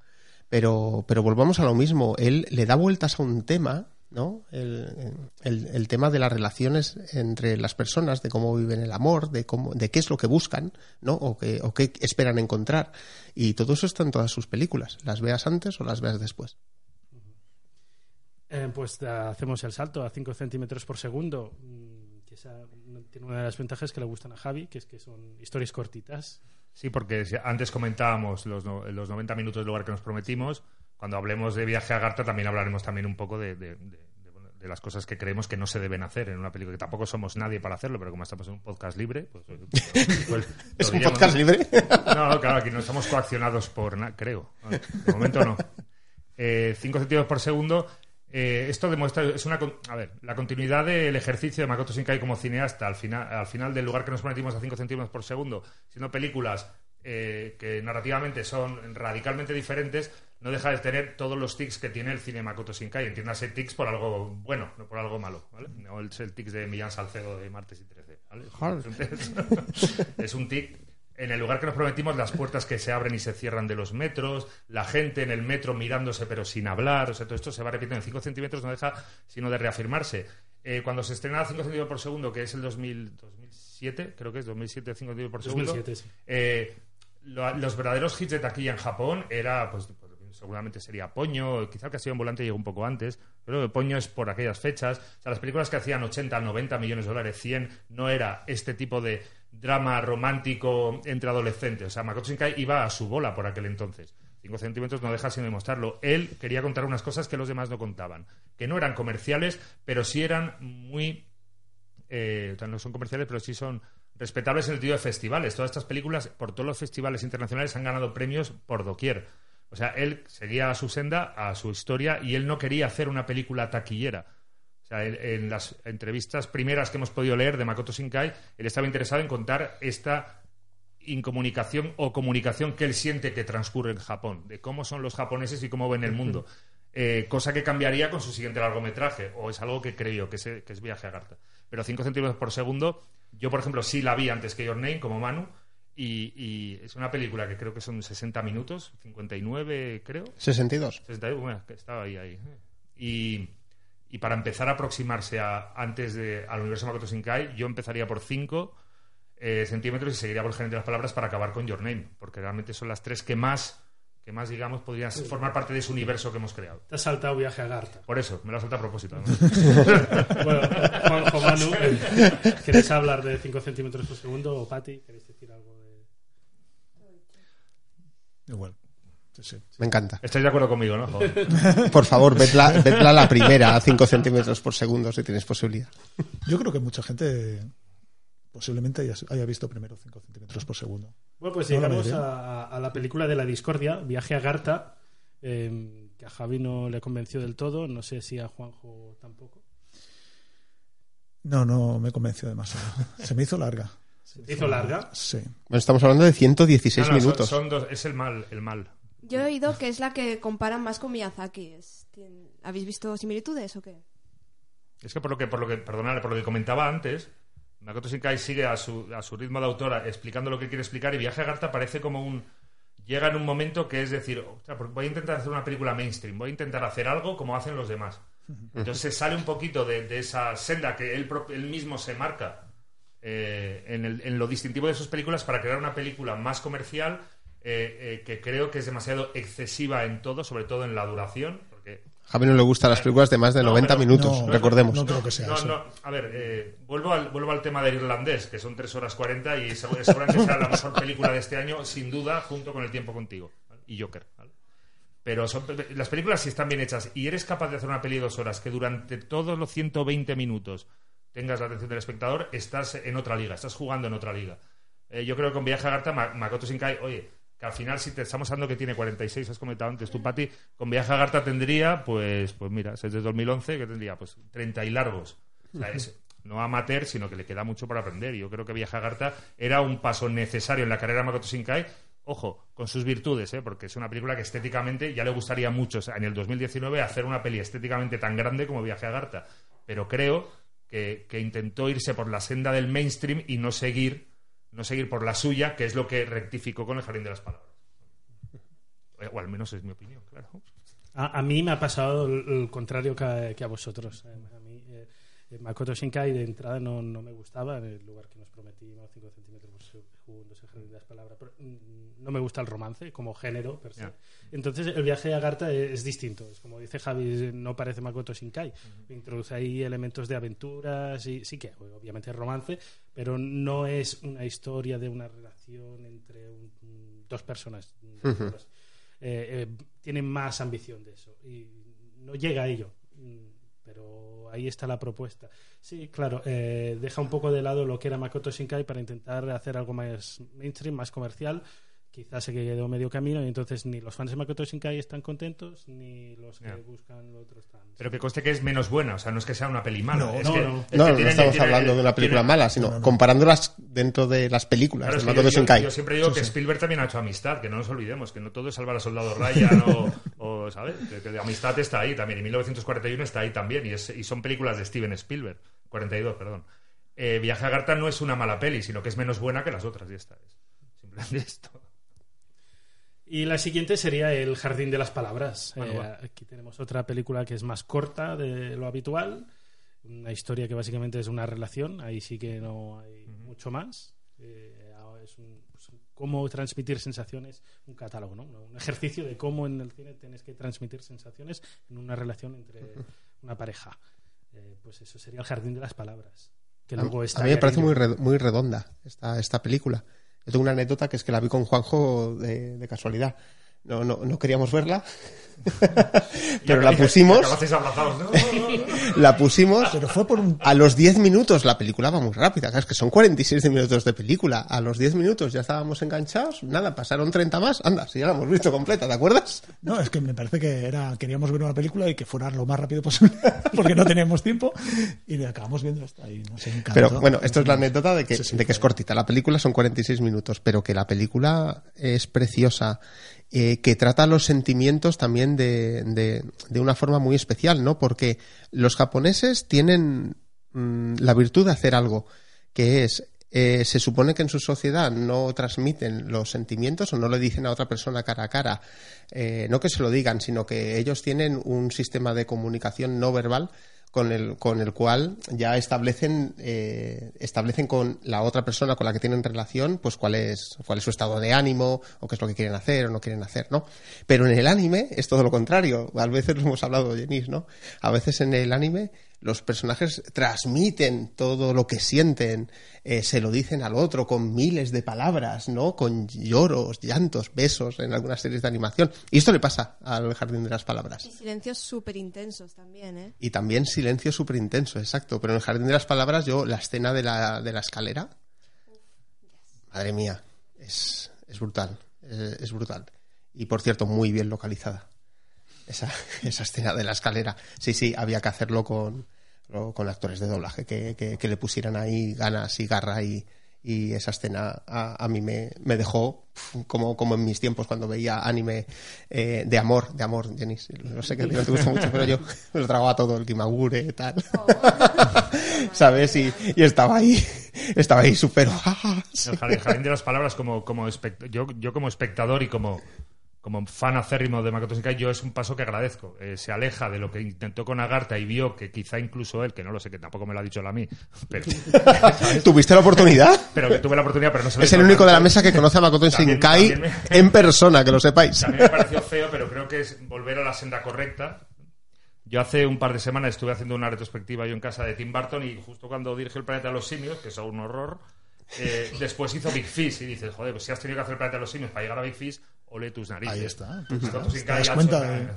Pero, pero volvamos a lo mismo. Él le da vueltas a un tema, ¿no? El, el- el tema de las relaciones entre las personas, de cómo viven el amor, de cómo, de qué es lo que buscan, ¿no? O, qué- o qué esperan encontrar. Y todo eso está en todas sus películas. Las veas antes o las veas después. Eh, pues da- hacemos el salto a 5 centímetros por segundo. mm, que esa tiene una de las ventajas que le gustan a Javi, que es que son historias cortitas. Sí, porque antes comentábamos los, no- los 90 minutos del lugar que nos prometimos. Cuando hablemos de viaje a Garta también hablaremos también un poco de, de- de- de, bueno, de las cosas que creemos que no se deben hacer en una película, que tampoco somos nadie para hacerlo, pero como estamos en un podcast libre, pues... pues *laughs* ¿Es lo un diremos. podcast libre? *laughs* No, claro, aquí no estamos coaccionados por nada, creo. De momento no. 5 centímetros por segundo. eh, esto demuestra, es una, a ver, la continuidad del ejercicio de Makoto Shinkai como cineasta al final, al final del lugar que nos prometimos a 5 centímetros por segundo, siendo películas eh, que narrativamente son radicalmente diferentes, no deja de tener todos los tics que tiene el cine Makoto Shinkai. Entiéndase tics por algo bueno, no por algo malo. ¿vale? No es el tics de Millán Salcedo de Martes y 13. ¿vale? Es, *laughs* es un tic en el lugar que nos prometimos, las puertas que se abren y se cierran de los metros, la gente en el metro mirándose pero sin hablar, o sea, todo esto se va repitiendo en 5 centímetros, no deja sino de reafirmarse. Eh, cuando se estrena a 5 centímetros por segundo, que es el 2000 2007, creo que es 2007, 5 centímetros por segundo, 2007, sí. eh, lo- los verdaderos hits de taquilla en Japón era, pues, pues, seguramente sería Poño, quizá el Castillo Ambulante llegó un poco antes, pero Poño es por aquellas fechas. O sea, las películas que hacían 80, 90 millones de dólares, 100, no era este tipo de drama romántico entre adolescentes. O sea, Makoto Shinkai iba a su bola por aquel entonces. 5 centímetros no deja sino demostrarlo. Él quería contar unas cosas que los demás no contaban, que no eran comerciales, pero sí eran muy eh, no son comerciales, pero sí son respetables en el sentido de festivales. Todas estas películas, por todos los festivales internacionales, han ganado premios por doquier. O sea, él seguía a su senda, a su historia, y él no quería hacer una película taquillera. O sea, él- en las entrevistas primeras que hemos podido leer de Makoto Shinkai, él estaba interesado en contar esta incomunicación o comunicación que él siente que transcurre en Japón, de cómo son los japoneses y cómo ven el mundo. Eh, cosa que cambiaría con su siguiente largometraje, o es algo que creo que, se- que es Viaje a Garta. Pero 5 centímetros por segundo, yo por ejemplo sí la vi antes que Your Name, como Manu, y, y es una película que creo que son 60 minutos, 59 creo, 62. 61, bueno, que estaba ahí, ahí. Y, y para empezar a aproximarse a, antes de, al universo Makoto Shinkai, yo empezaría por 5 centímetros y seguiría por el gerente de las palabras para acabar con Your Name, porque realmente son las tres que más, que más digamos, podrían formar parte de ese universo que hemos creado. Te has saltado viaje a Garta. Por eso, me lo salta a propósito. ¿no? *laughs* Bueno, Juanjo Manu, *laughs* eh, ¿queréis hablar de 5 centímetros por segundo? O Pati, ¿queréis decir algo de...? Igual. Sí, sí. Me encanta. Estáis de acuerdo conmigo, ¿no? Joder. *laughs* Por favor, vedla, vedla la primera a 5 centímetros por segundo si tienes posibilidad. Yo creo que mucha gente posiblemente haya, visto primero 5 centímetros por segundo. Bueno, pues llegamos a, a la película de la discordia, Viaje a Garta, eh, que a Javi no le convenció del todo, no sé si a Juanjo tampoco. No, no me convenció demasiado. Se me hizo larga. ¿Se te hizo larga? Sí. Bueno, estamos hablando de 116 No, no, son- minutos. son dos- es el mal, el mal. Yo he oído que es la que comparan más con Miyazaki. Es- ¿Habéis visto similitudes o qué? Es que por lo que, por lo que, perdonad, por lo que comentaba antes, Makoto Shinkai sigue a su, a su ritmo de autora explicando lo que quiere explicar y Viaje a Garta parece como un... Llega en un momento que es decir, "Ostras, pues voy a intentar hacer una película mainstream, voy a intentar hacer algo como hacen los demás. Entonces se sale un poquito de, de esa senda que él mismo se marca eh, en, el- en lo distintivo de sus películas para crear una película más comercial eh, eh, que creo que es demasiado excesiva en todo, sobre todo en la duración, porque Javi no le gustan las películas de más de No, 90 pero- minutos, no, recordemos. no creo que sea no, eso. no, a ver, eh, vuelvo, al, vuelvo al tema del irlandés, que son 3 horas 40 y seguramente será la mejor película de este año, sin duda, junto con El tiempo contigo ¿vale? y Joker. ¿vale? Pero son las películas, si están bien hechas y eres capaz de hacer una peli de dos horas que durante todos los 120 minutos tengas la atención del espectador, estás en otra liga, estás jugando en otra liga. Eh, yo creo que con Viaje a Garta, Ma- Makoto Shinkai, oye, que al final, si te estamos hablando que tiene 46, has comentado antes tú, Pati, con Viaje a Garta tendría, pues, pues mira, es desde 2011, que tendría, pues, 30 y largos. O sea, es no amateur, sino que le queda mucho por aprender. Yo creo que Viaje a Garta era un paso necesario en la carrera de Makoto Shinkai, ojo, con sus virtudes, ¿eh? porque es una película que estéticamente ya le gustaría mucho o sea, en el 2019 hacer una peli estéticamente tan grande como Viaje a Garta. Pero creo que, que intentó irse por la senda del mainstream y no seguir, no seguir por la suya, que es lo que rectificó con el Jardín de las Palabras. Eh, O al menos es mi opinión, claro. A, a mí me ha pasado el, contrario que a, que a vosotros. Eh, a mí, eh, Eh, Makoto Shinkai de entrada no, no me gustaba, en el lugar que nos prometimos, 5 centímetros por segundo, ese jardín de las palabras, pero mm, no me gusta el romance como género per se. Entonces el viaje a Agartha es, es distinto, es como dice Javi, no parece Makoto Shinkai, introduce ahí elementos de aventuras y sí que obviamente es romance, pero no es una historia de una relación entre un- dos personas. Eh, eh, tiene más ambición de eso y no llega a ello. Pero ahí está la propuesta. Sí, claro, eh, deja un poco de lado lo que era Makoto Shinkai para intentar hacer algo más mainstream, más comercial. Quizás se quedó medio camino y entonces ni los fans de Makoto Shinkai están contentos ni los que buscan lo otro están. Pero que conste que es menos buena, o sea, no es que sea una peli mala. No, es no, que, no. es que No, no tiene- estamos tiene- hablando de una película tiene- mala, sino no, no. comparándolas dentro de las películas Claro, de Makoto yo, yo- Shinkai. yo siempre digo que Spielberg también ha hecho amistad, que no nos olvidemos, que no todo es salvar a Soldado Ryan o, *laughs* o, ¿sabes? Que, que de amistad está ahí también, y 1941 está ahí también, y, es- y son películas de Steven Spielberg, 42, perdón. Eh, Viaje a Garta no es una mala peli, sino que es menos buena que las otras, y esta es. Simplemente *laughs* esto. Y la siguiente sería El Jardín de las Palabras. Bueno, Eh, aquí tenemos otra película que es más corta de lo habitual. Una historia que básicamente es una relación. Ahí sí que no hay mucho más. Eh, es un, pues, cómo transmitir sensaciones, un catálogo, ¿no? Un ejercicio de cómo en el cine tienes que transmitir sensaciones en una relación entre *laughs* una pareja. Eh, pues eso sería El Jardín de las Palabras. Que A, luego a está mí me parece muy, muy redonda esta, esta película. Yo tengo una anécdota que es que la vi con Juanjo de, de casualidad. No, no, no queríamos verla, *laughs* pero la pusimos, *laughs* la pusimos. Pero fue por un... A los 10 minutos la película va muy rápida, ¿sabes? Que son 46 minutos de película. A los 10 minutos ya estábamos enganchados. Nada, pasaron 30 más. Anda, si ya la hemos visto completa, ¿te acuerdas? No, es que me parece que era queríamos ver una película y que fuera lo más rápido posible *laughs* porque no teníamos tiempo y le acabamos viendo hasta ahí. Nos. Pero bueno, esto es la anécdota de que, Sí, sí, de que es cortita. La película son 46 minutos, pero que la película es preciosa, eh, que trata los sentimientos también de, de, de una forma muy especial, ¿no? Porque los japoneses tienen mm, la virtud de hacer algo, que es, eh, se supone que en su sociedad no transmiten los sentimientos o no le dicen a otra persona cara a cara, eh, no que se lo digan, sino que ellos tienen un sistema de comunicación no verbal con el, con el cual ya establecen, eh, establecen con la otra persona con la que tienen relación, pues cuál es, cuál es su estado de ánimo, o qué es lo que quieren hacer o no quieren hacer, ¿no? Pero en el anime es todo lo contrario. A veces lo hemos hablado, Jenis, ¿no? A veces en el anime los personajes transmiten todo lo que sienten, eh, se lo dicen al otro con miles de palabras, ¿no? Con lloros, llantos, besos en algunas series de animación. Y esto le pasa al Jardín de las Palabras. Y silencios súper intensos también, ¿eh? Y también silencio súper intenso, exacto. Pero en el Jardín de las Palabras, yo, la escena de la, de la escalera, madre mía, es, es brutal, eh, es brutal. Y por cierto, muy bien localizada. Esa, *laughs* esa escena de la escalera. Sí, sí, había que hacerlo con, con actores de doblaje, que, que, que le pusieran ahí ganas y garra y, y esa escena a, a mí me, me dejó como, como en mis tiempos cuando veía anime eh, de amor, de amor, Jenny. No sé que a ti no te gusta mucho, pero yo me lo tragaba todo, el Kimagure y tal. *laughs* ¿Sabes? Y, y estaba ahí, estaba ahí súper... *laughs* El jardín, jardín de las palabras como, como espect- yo, yo como espectador y como, como fan acérrimo de Makoto Shinkai, yo es un paso que agradezco. Eh, se aleja de lo que intentó con Agartha y vio que quizá incluso él, que no lo sé, que tampoco me lo ha dicho él a mí, *laughs* pero, ¿Tuviste la oportunidad? pero que tuve la oportunidad, pero no se lo Es el único de la mesa que conoce a Makoto También- Shinkai también me- en persona, que lo sepáis. También me pareció feo, pero creo que es volver a la senda correcta. Yo hace un par de semanas estuve haciendo una retrospectiva yo en casa de Tim Burton y justo cuando dirige El planeta de los simios, que es un horror, eh, después hizo Big Fish y dices, joder, pues si has tenido que hacer El planeta de los simios para llegar a Big Fish, ole tus narices. Ahí está. Makoto Te das cuenta de-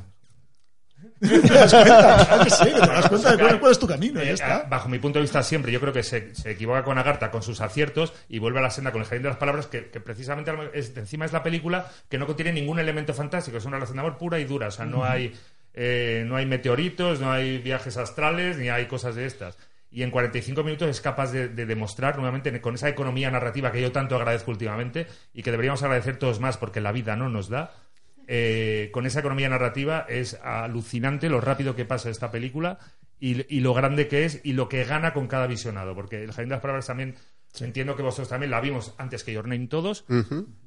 *laughs* Te das cuenta, claro que sí, que te das cuenta de cuál, cuál es tu camino, y ya Eh, está. Bajo mi punto de vista, siempre yo creo que se, se equivoca con Agartha con sus aciertos y vuelve a la senda con el jardín de las palabras, que, que precisamente es- encima es la película que no contiene ningún elemento fantástico, es una relación de amor pura y dura. O sea, no hay, eh, no hay meteoritos, no hay viajes astrales, ni hay cosas de estas. Y en 45 minutos es capaz de, de demostrar nuevamente con esa economía narrativa que yo tanto agradezco últimamente y que deberíamos agradecer todos más porque la vida no nos da. eh, con esa economía narrativa es alucinante lo rápido que pasa esta película y, y lo grande que es y lo que gana con cada visionado. Porque el Jardín de las Palabras también, entiendo que vosotros también la vimos antes que Your Name todos.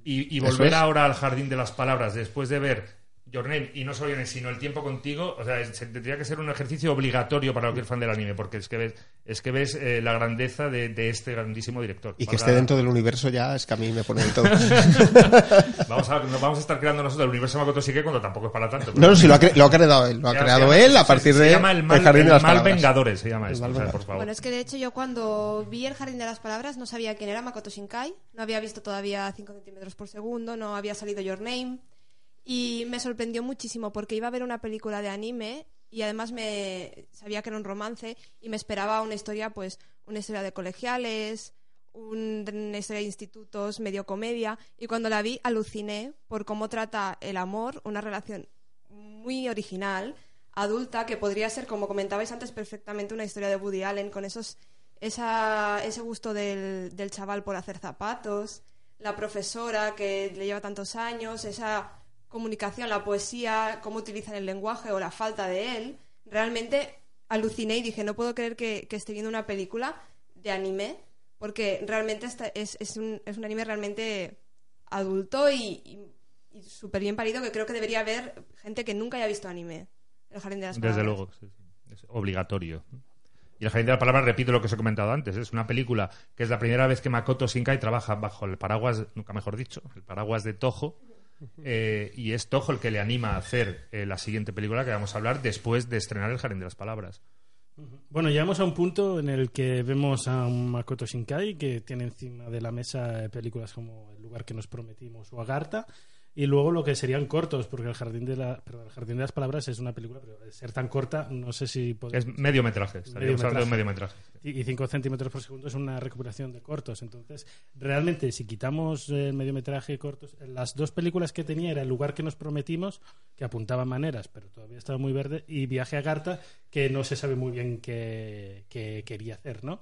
Y, volver es. ahora al Jardín de las Palabras después de ver Your Name, y no solo Your Name, sino el tiempo contigo, o sea, es- se- tendría que ser un ejercicio obligatorio para cualquier fan del anime, porque es que ves, es que ves eh, la grandeza de, de este grandísimo director. Y que esté dentro del universo ya es que a mí me pone de todo. *laughs* Vamos a, nos vamos a estar creando nosotros el universo Makoto Shige cuando tampoco es para tanto. No, no, si lo ha, lo ha creado él. Lo ha Se creado llama- él a se- partir se de llama el mal, Jardín el de las mal Palabras. Vengadores, se llama esto, mal o sea, por favor. Bueno, es que de hecho yo cuando vi el Jardín de las Palabras no sabía quién era Makoto Shinkai, no había visto todavía 5 centímetros por segundo, no había salido Your Name y me sorprendió muchísimo porque iba a ver una película de anime y además me sabía que era un romance y me esperaba una historia, pues una historia de colegiales, un- una historia de institutos, medio comedia. Y cuando la vi aluciné por cómo trata el amor, una relación muy original, adulta, que podría ser, como comentabais antes, perfectamente una historia de Woody Allen, con esos, esa, ese gusto del, del chaval por hacer zapatos, la profesora que le lleva tantos años, esa comunicación, la poesía, cómo utilizan el lenguaje o la falta de él. Realmente aluciné y dije, no puedo creer que, que esté viendo una película de anime, porque realmente esta- es, es, un, es un anime realmente adulto y, y- y súper bien parido que creo que debería haber gente que nunca haya visto anime. El Jardín de las Desde Palabras. luego, sí, sí. es obligatorio. Y el Jardín de las Palabras, repito lo que os he comentado antes, es una película que es la primera vez que Makoto Shinkai trabaja bajo el paraguas, nunca mejor dicho, el paraguas de Toho, eh, y es Toho el que le anima a hacer eh, la siguiente película que vamos a hablar después de estrenar el Jardín de las Palabras. Bueno, llegamos a un punto en el que vemos a un Makoto Shinkai que tiene encima de la mesa eh, películas como El lugar que nos prometimos o Agartha y luego lo que serían cortos, porque el jardín de la, perdón, el jardín de las palabras es una película, pero ser tan corta, no sé si podemos- Es mediometraje, estaríamos hablando de un mediometraje. y 5 centímetros por segundo es una recuperación de cortos. Entonces, realmente, si quitamos eh, el mediometraje y cortos, eh, las dos películas que tenía era El lugar que nos prometimos, que apuntaba maneras, pero todavía estaba muy verde, y Viaje a Garta, que no se sabe muy bien qué, qué quería hacer, ¿no?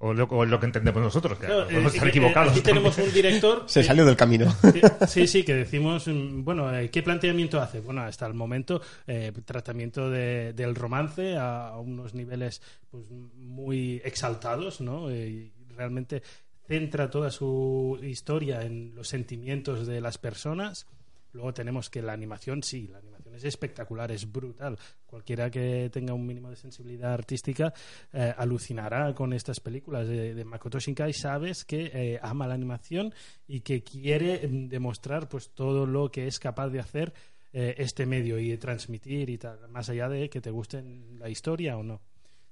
O lo, o lo que entendemos nosotros, que Claro, podemos eh, estar eh, equivocados. Aquí tenemos un director. Se que- salió del camino. que- *laughs* Sí, sí, que decimos, mm, bueno, eh, ¿qué planteamiento hace? Bueno, hasta el momento, eh, tratamiento de- del romance a, a unos niveles pues, muy exaltados, ¿no? Y realmente centra toda su historia en los sentimientos de las personas. Luego tenemos que la animación, sí, la animación es espectacular, es brutal. Cualquiera que tenga un mínimo de sensibilidad artística eh, alucinará con estas películas de, de Makoto Shinkai. Sabes que eh, ama la animación y que quiere mm, demostrar pues todo lo que es capaz de hacer eh, este medio y de transmitir y tal, más allá de que te guste la historia o no.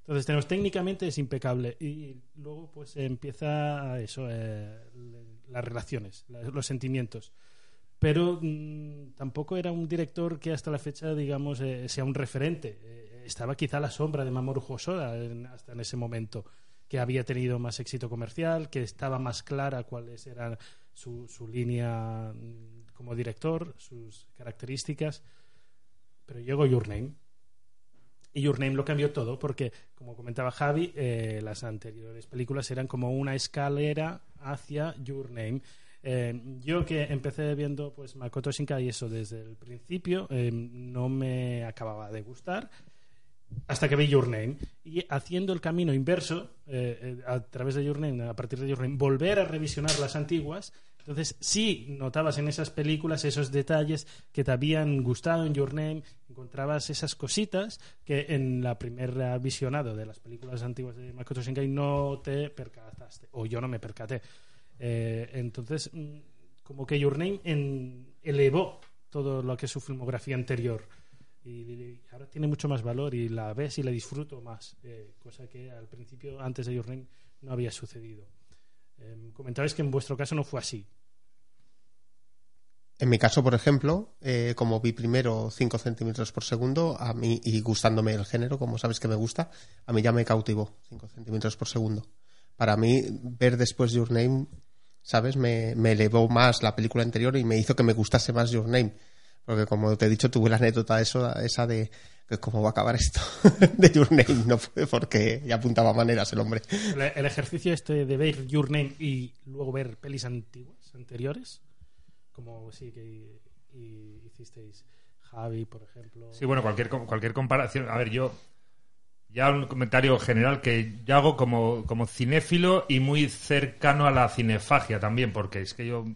Entonces tenemos técnicamente es impecable y luego pues empieza eso, las relaciones, la- los sentimientos pero mm, tampoco era un director que hasta la fecha, digamos, eh, sea un referente. Eh, estaba quizá a la sombra de Mamoru Hosoda en- hasta en ese momento, que había tenido más éxito comercial, que estaba más clara cuáles eran su, su línea mm, como director, sus características. Pero llegó Your Name. Y Your Name lo cambió todo porque, como comentaba Javi, eh, las anteriores películas eran como una escalera hacia Your Name. Eh, yo que empecé viendo pues Makoto Shinkai eso desde el principio eh, no me acababa de gustar hasta que vi Your Name. Y haciendo el camino inverso eh, eh, a través de Your Name, a partir de Your Name, volver a revisionar las antiguas entonces sí notabas en esas películas esos detalles que te habían gustado en Your Name encontrabas esas cositas que en la primera visionado de las películas antiguas de Makoto Shinkai no te percataste o yo no me percaté eh, entonces, mm, como que Your Name en- elevó todo lo que es su filmografía anterior. Y, y ahora tiene mucho más valor y la ves y la disfruto más, eh, cosa que al principio, antes de Your Name, no había sucedido. Eh, comentabais que en vuestro caso no fue así. En mi caso, por ejemplo, eh, como vi primero 5 centímetros por segundo, a mí, y gustándome el género, como sabes que me gusta, a mí ya me cautivó 5 centímetros por segundo. Para mí, ver después Your Name, ¿sabes? Me, me elevó más la película anterior y me hizo que me gustase más Your Name. Porque como te he dicho, tuve la anécdota eso, esa de que cómo va a acabar esto *laughs* de Your Name. No fue porque ya apuntaba maneras el hombre. El, el ejercicio este de ver Your Name y luego ver pelis antiguas, anteriores, como sí que y hicisteis Javi, por ejemplo. Sí, bueno, cualquier, cualquier comparación. A ver, yo. Ya un comentario general que yo hago como, como cinéfilo y muy cercano a la cinefagia también, porque es que yo,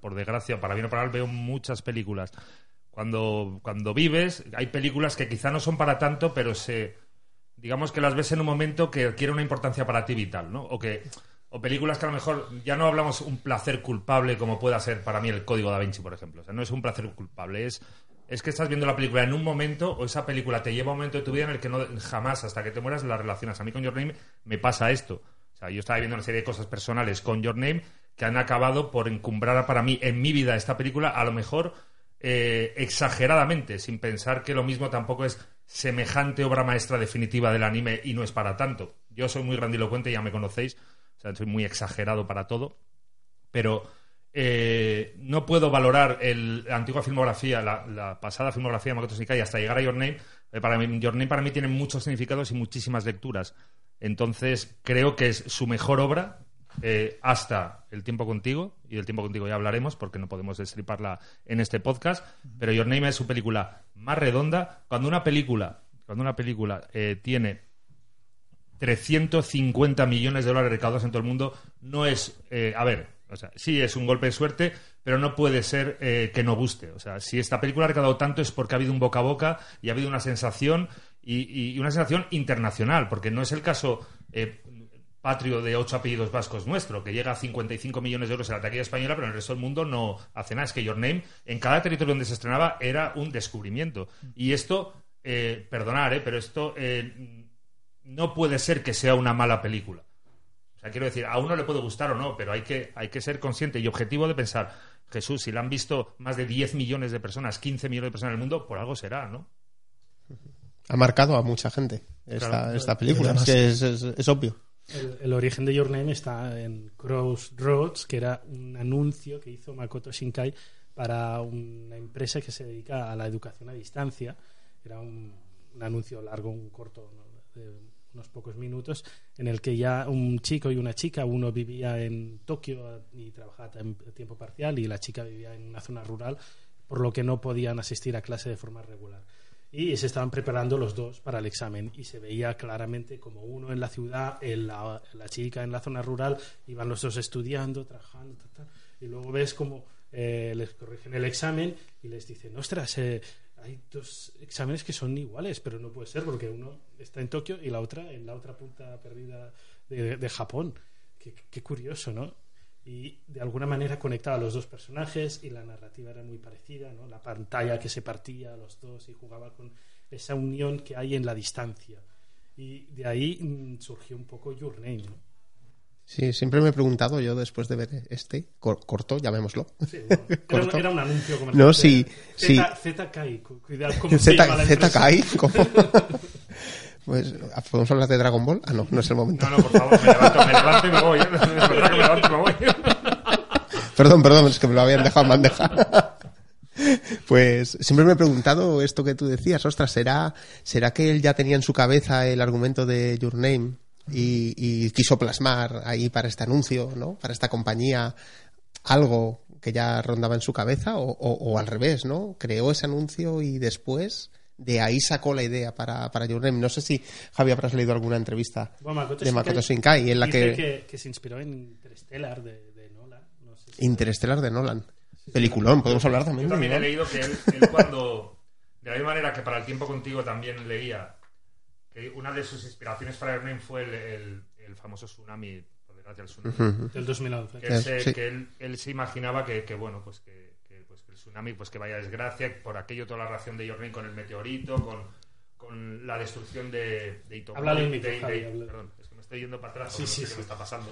por desgracia, para bien o para mal, veo muchas películas. cuando, cuando vives, hay películas que quizá no son para tanto, pero se digamos que las ves en un momento que adquiere una importancia para ti vital, ¿no? O que o películas que a lo mejor ya no hablamos un placer culpable como pueda ser para mí el Código da Vinci, por ejemplo. O sea, no es un placer culpable, es es que estás viendo la película en un momento o esa película te lleva a un momento de tu vida en el que no jamás hasta que te mueras la relacionas. A mí con Your Name me pasa esto. O sea, yo estaba viendo una serie de cosas personales con Your Name que han acabado por encumbrar para mí en mi vida esta película a lo mejor eh, exageradamente, sin pensar que lo mismo tampoco es semejante obra maestra definitiva del anime y no es para tanto. Yo soy muy grandilocuente, ya me conocéis, o sea, soy muy exagerado para todo, pero eh, no puedo valorar el, la antigua filmografía, la, pasada filmografía de Makoto Shinkai hasta llegar a Your Name. Eh, Your Name para mí tiene muchos significados y muchísimas lecturas. Entonces, creo que es su mejor obra eh, hasta El tiempo contigo, y del tiempo contigo ya hablaremos porque no podemos destriparla en este podcast, pero Your Name es su película más redonda. Cuando una película, cuando una película eh, tiene 350 millones de dólares recaudados en todo el mundo, no es, a ver, o sea, sí es un golpe de suerte, pero no puede ser que no guste. O sea, si esta película ha recaudado tanto es porque ha habido un boca a boca y ha habido una sensación y, una sensación internacional, porque no es el caso patrio de ocho apellidos vascos nuestro, que llega a 55 millones de euros en la taquilla española, pero en el resto del mundo no hace nada. Es que Your Name, en cada territorio donde se estrenaba, era un descubrimiento. Y esto, eh, eh, pero esto eh, no puede ser que sea una mala película. Sea, quiero decir, a uno le puede gustar o no, pero hay que, hay que ser consciente y objetivo de pensar, Jesús, si la han visto más de 10 millones de personas, 15 millones de personas en el mundo, por algo será, ¿no? Ha marcado a mucha gente esta, esta película, es, que es, es obvio. El, origen de Your Name está en Crossroads, que era un anuncio que hizo Makoto Shinkai para una empresa que se dedica a la educación a distancia. Era un, anuncio largo, un corto, de unos pocos minutos, en el que ya un chico y una chica, uno vivía en Tokio y trabajaba a tiempo parcial y la chica vivía en una zona rural, por lo que no podían asistir a clase de forma regular. Y se estaban preparando los dos para el examen y se veía claramente como uno en la ciudad, en la, chica en la zona rural, iban los dos estudiando, trabajando, y luego ves como eh, les corrigen el examen y les dicen, ostras, eh, hay dos exámenes que son iguales, pero no puede ser porque uno está en Tokio y la otra en la otra punta perdida de, Japón. qué curioso, ¿no? y de alguna manera conectaba a los dos personajes y la narrativa era muy parecida, ¿no? La pantalla que se partía a los dos y jugaba con esa unión que hay en la distancia. Y de ahí mm, surgió un poco Your Name, ¿no? Sí, siempre me he preguntado yo después de ver este, corto, llamémoslo. Sí, *laughs* Era, era, un anuncio comercial. No, sí, sí. ZKI, cuidado, ¿cómo *laughs* se llama la ZKI, *laughs* ¿cómo? Pues, ¿Podemos hablar de Dragon Ball? Ah, no, no es el momento. No, no, por favor, me levanto, me levanto y me voy. ¿eh? me levanto y me voy. Perdón, perdón, es que me lo habían dejado en bandeja. Pues siempre me he preguntado esto que tú decías, ostras, ¿será, ¿será que él ya tenía en su cabeza el argumento de Your Name y, y quiso plasmar ahí para este anuncio, ¿no? Para esta compañía algo que ya rondaba en su cabeza o, o, o al revés, ¿no? Creó ese anuncio y después de ahí sacó la idea para, para Your Name. No sé si, Javi, habrás leído alguna entrevista de Makoto Shinkai en la que... que... se inspiró en Interstellar de, de Nolan. No sé Interstellar de Nolan. Peliculón, podemos hablar también. Yo también he leído que él, él cuando... De la misma manera que para el tiempo contigo también leía que una de sus inspiraciones para Your Name fue el, el, el famoso tsunami, por desgracia el tsunami, del 2011. Que, él, sí. que él, él, se imaginaba que, que bueno, pues que tsunami, pues que vaya desgracia, por aquello toda la relación de Jordan con el meteorito, con, con la destrucción de, de Itomori. perdón, es que me estoy yendo para atrás, sí, sí, me está pasando.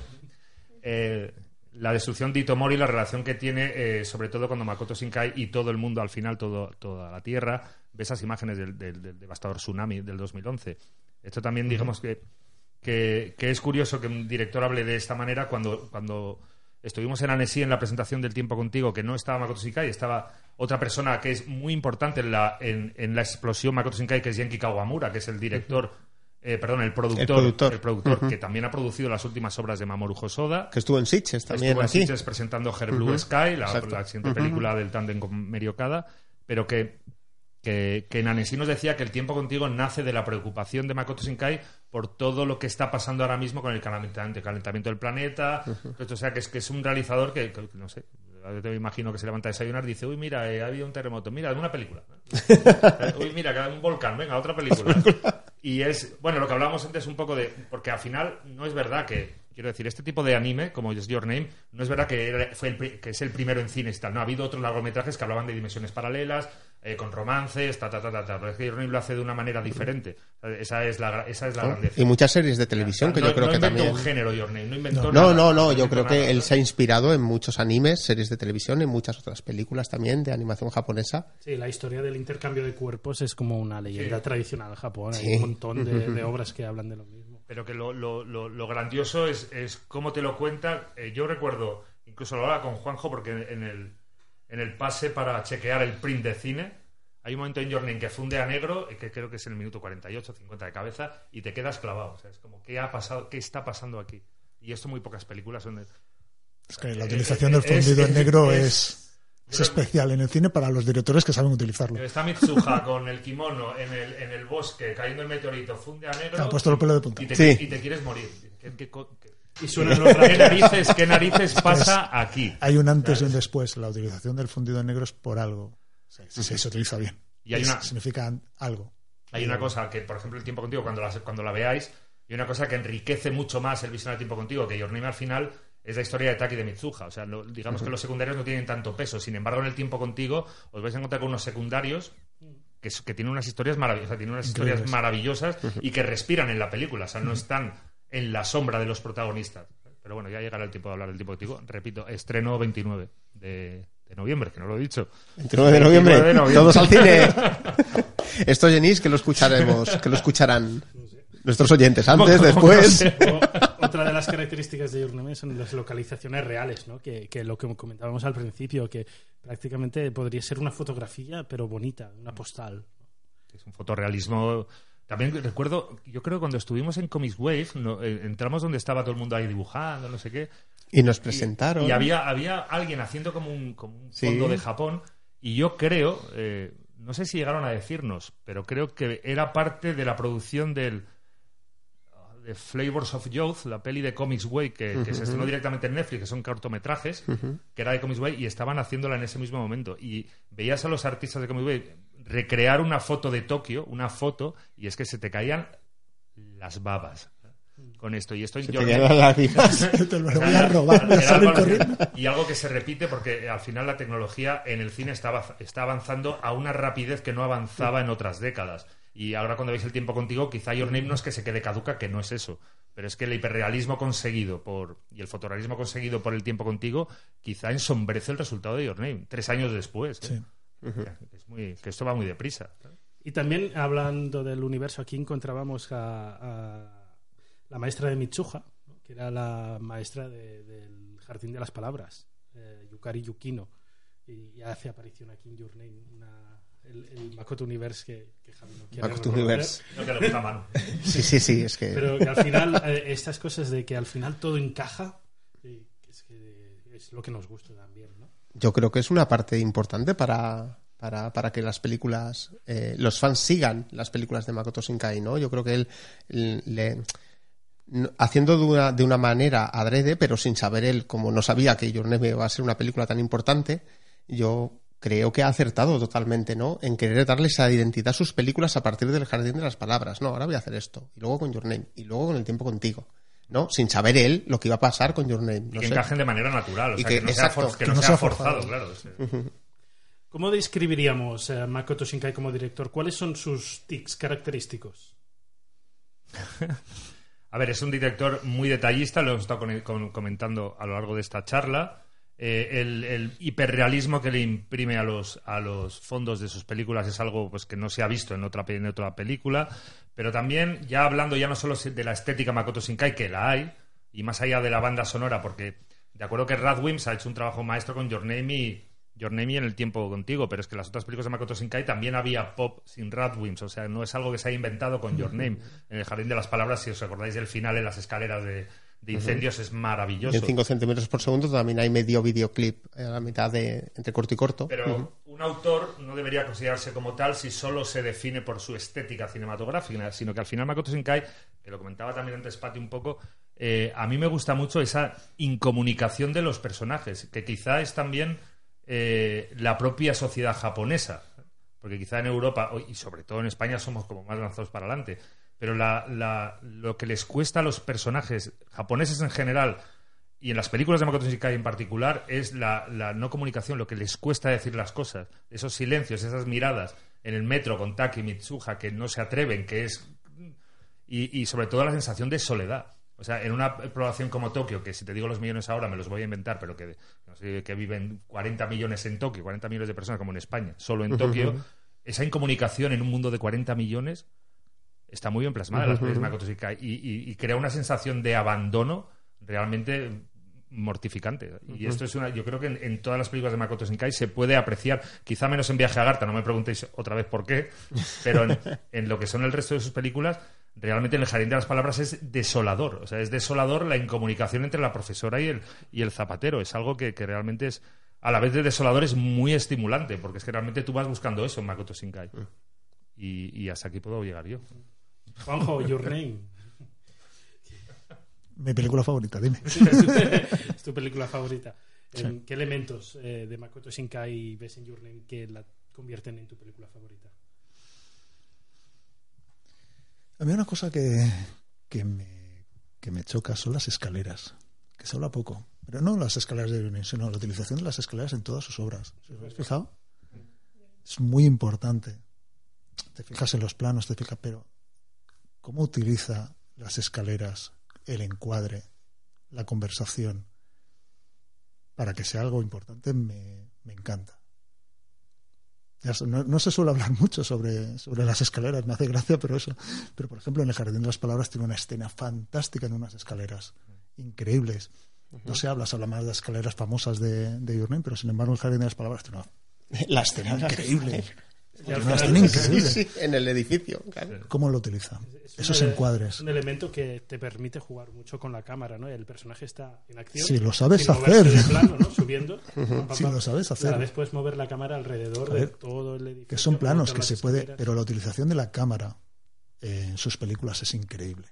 Eh, la destrucción de Itomori, la relación que tiene, eh, sobre todo cuando Makoto Shinkai y todo el mundo, al final, todo, toda la Tierra, ve esas imágenes del, del, del devastador tsunami del 2011. Esto también, digamos que, que, que, es curioso que un director hable de esta manera cuando, cuando Estuvimos en Annecy en la presentación del tiempo contigo, que no estaba Makoto Shinkai, estaba otra persona que es muy importante en la, en, en la explosión Makoto Shinkai, que es Genki Kawamura, que es el director, eh, perdón, el productor, el productor, que también ha producido las últimas obras de Mamoru Hosoda. Que estuvo en Sitges también. Estuvo en Sitges presentando Her Blue Sky, la, la, siguiente película del tándem con Meriokada, pero que que, que Nanesi nos decía que el tiempo contigo nace de la preocupación de Makoto Shinkai por todo lo que está pasando ahora mismo con el calentamiento, calentamiento del planeta. O sea, que es, que es un realizador que, no sé, Yo te imagino que se levanta a desayunar y dice, uy, mira, eh, ha habido un terremoto. Mira, de una película. *laughs* Uy, mira, que un volcán. Venga, otra película. y es, bueno, lo que hablábamos antes un poco de... Porque al final no es verdad que... Quiero decir, este tipo de anime, como es Your Name, no es verdad que, era- fue el que es el primero en cines y tal. No, ha habido otros largometrajes que hablaban de dimensiones paralelas, eh, con romances, ta, ta, ta, ta, ta. Pero es que Your Name lo hace de una manera diferente. Esa es la, esa es la grandeza. Y muchas series de televisión que no, yo creo no que inventó también... un género Your Name, no inventó No, nada. no, no, yo inventó creo que nada. él se ha inspirado en muchos animes, series de televisión, en muchas otras películas también de animación japonesa. Sí, la historia del intercambio de cuerpos es como una leyenda Sí. tradicional en Japón. Sí. Hay un montón de, de *laughs* obras que hablan de lo mismo. Pero que lo, lo, lo, lo grandioso es, es cómo te lo cuenta. Eh, yo recuerdo, incluso lo hablaba con Juanjo, porque en el, en el pase para chequear el print de cine, hay un momento en Your Name que funde a negro, eh, que creo que es en el minuto 48, 50 de cabeza, y te quedas clavado. O sea, es como, ¿qué ha pasado? ¿Qué está pasando aquí? Y esto muy pocas películas son de- Es que la utilización del Es- fundido en negro es- es, es especial en el cine para los directores que saben utilizarlo. Está Mitsuha *laughs* con el kimono en el, en el bosque, cayendo el meteorito, funde a negro. Te ha puesto los pelos de punta. y te, Sí. y te quieres morir. ¿Qué, qué co- qué- Y qué narices, qué narices pasa aquí? Hay un antes y un después. La utilización del fundido en negro es por algo. Sí, sí, se utiliza bien. Y hay una- Significa algo. Hay una cosa que, por ejemplo, el tiempo contigo, cuando la, cuando la veáis, hay una cosa que enriquece mucho más el visionar el tiempo contigo, que Your Name al final es la historia de Taki de Mitsuha. O sea, lo- digamos que los secundarios no tienen tanto peso. Sin embargo, en el tiempo contigo os vais a encontrar con unos secundarios que, tienen unas historias maravillosas, tienen unas historias Increíbles. maravillosas y que respiran en la película. O sea, no están en la sombra de los protagonistas. Pero bueno, ya llegará el tiempo de hablar del tiempo contigo. Repito, estreno 29 de, de noviembre, que no lo he dicho. 29 de noviembre, 29 de noviembre. todos al cine. *laughs* Esto, Jenis, que lo escucharemos, que lo escucharán nuestros oyentes antes, ¿Cómo- cómo después. no sé? Otra de las características de Your Name son las localizaciones reales, ¿no? Que, que lo que comentábamos al principio, que prácticamente podría ser una fotografía, pero bonita, una postal. Es un fotorrealismo. También recuerdo, yo creo que cuando estuvimos en Comics Wave, no, eh, entramos donde estaba todo el mundo ahí dibujando, no sé qué. Y nos presentaron. Y, había, había alguien haciendo como un, como un Sí. fondo de Japón. Y yo creo, eh, no sé si llegaron a decirnos, pero creo que era parte de la producción del de Flavors of Youth, la peli de Comics Way, que, que se estrenó directamente en Netflix, que son cortometrajes, que era de Comics Way, y estaban haciéndola en ese mismo momento. Y veías a los artistas de Comics Way recrear una foto de Tokio, una foto, y es que se te caían las babas con esto. Y esto Se yo- te las *laughs* lo voy a robar, algo-. Y algo que se repite porque al final la tecnología en el cine está, está avanzando a una rapidez que no avanzaba en otras décadas. Y ahora cuando veis el tiempo contigo, quizá Your Name no es que se quede caduca, que no es eso. Pero es que el hiperrealismo conseguido por y el fotorrealismo conseguido por el tiempo contigo, quizá ensombrece el resultado de Your Name, tres años después. ¿eh? Sí. Es muy- que esto va muy deprisa. Y también, hablando del universo, aquí encontrábamos a, a la maestra de Mitsuha, ¿no? que era la maestra de- del Jardín de las Palabras, eh, Yukari Yukino. Y hace aparición aquí en Your Name, una- el, el Makoto Universe que, que Javi no quiere Makoto. Universe. No que le gusta mano. *laughs* Sí, sí, sí, es que... Pero que al final, eh, estas cosas de que al final todo encaja, eh, es, que es lo que nos gusta también, ¿no? yo creo que es una parte importante para, para, para que las películas, eh, los fans sigan las películas de Makoto Shinkai, ¿no? Yo creo que él le, haciendo de una, de una manera adrede, pero sin saber él, como no sabía que Your Name va a ser una película tan importante, yo creo que ha acertado totalmente, ¿no? En querer darle esa identidad a sus películas a partir del jardín de las palabras. No, ahora voy a hacer esto, y luego con Your Name, y luego con el tiempo contigo. ¿no? Sin saber él lo que iba a pasar con Your Name. Y no que sé. encajen de manera natural. O Y sea, que- que, no sea, exacto, for- que que no no sea sea forzado, forzado. claro. sí. ¿Cómo describiríamos a Makoto Shinkai como director? ¿Cuáles son sus tics característicos? *laughs* A ver, es un director muy detallista, lo hemos estado comentando a lo largo de esta charla. Eh, el, hiperrealismo que le imprime a los, a los fondos de sus películas es algo pues, que no se ha visto en otra, en otra película. Pero también, ya hablando ya no solo de la estética Makoto Shinkai, que la hay, y más allá de la banda sonora, porque de acuerdo que Rad Wims ha hecho un trabajo maestro con Your Name Your Name y en el tiempo contigo, pero es que las otras películas de Makoto Shinkai también había pop sin Rad Wims, o sea, no es algo que se haya inventado con Your Name. En el Jardín de las Palabras, si os acordáis del final en las escaleras de, de incendios, es maravilloso. en 5 centímetros por segundo también hay medio videoclip a la mitad de entre corto y corto. Pero un autor no debería considerarse como tal si solo se define por su estética cinematográfica, sino que al final Makoto Shinkai, que lo comentaba también antes Pati un poco, eh, a mí me gusta mucho esa incomunicación de los personajes, que quizá es también eh, la propia sociedad japonesa. Porque quizá en Europa, y sobre todo en España, somos como más lanzados para adelante. Pero la- la- lo que les cuesta a los personajes japoneses en general y en las películas de Makoto Shinkai en particular es la, la no comunicación, lo que les cuesta decir las cosas. Esos silencios, esas miradas en el metro con Taki Mitsuha que no se atreven, que es y, y sobre todo la sensación de soledad. O sea, en una población como Tokio, que si te digo los millones ahora me los voy a inventar, pero que, no sé, que viven 40 millones en Tokio, 40 millones de personas como en España, solo en Tokio, esa incomunicación en un mundo de 40 millones está muy bien plasmada en las películas de Makoto Shinkai y, y- y crea una sensación de abandono realmente mortificante. Y esto es una, yo creo que en, en todas las películas de Makoto Shinkai se puede apreciar, quizá menos en Viaje a Garta, no me preguntéis otra vez por qué, pero en, *laughs* en lo que son el resto de sus películas, realmente en el jardín de las palabras es desolador. O sea, es desolador la incomunicación entre la profesora y el, y el zapatero. Es algo que, que realmente es, a la vez de desolador, es muy estimulante, porque es que realmente tú vas buscando eso en Makoto Shinkai. Y, y hasta aquí puedo llegar yo. Juanjo, Your Name. Mi película favorita, dime. *laughs* es tu película favorita. ¿En ¿Qué elementos eh, de Makoto Shinkai ves en Your Name que la convierten en tu película favorita? A mí una cosa que, que, me, que me choca son las escaleras, que se habla poco. Pero no las escaleras de Lenin, sino la utilización de las escaleras en todas sus obras. ¿Os habéis fijado? Es muy importante. Te fijas en los planos, te fijas, pero ¿cómo utiliza las escaleras, el encuadre, la conversación? Para que sea algo importante, me, me encanta. No, no se suele hablar *laughs* mucho sobre, sobre las escaleras, me hace gracia, pero eso. Pero, por ejemplo, en el Jardín de las Palabras tiene una escena fantástica en unas escaleras, increíbles. No se habla, se habla más de las escaleras famosas de, de Your Name, pero sin embargo, el Jardín de las Palabras tiene una La escena *laughs* increíble. Escena es- increíble. Sí, *laughs* sí, en el edificio. claro. ¿Cómo lo utiliza? es Esos un encuadres. Un elemento que te permite jugar mucho con la cámara, ¿no? El personaje está en acción. Si lo sabes hacer. de plano, ¿no? Subiendo. pam, pam, Si lo sabes Y a la hacer. vez puedes mover la cámara alrededor de todo el edificio. Que son planos que se puede, escaleras. pero la utilización de la cámara en sus películas es increíble.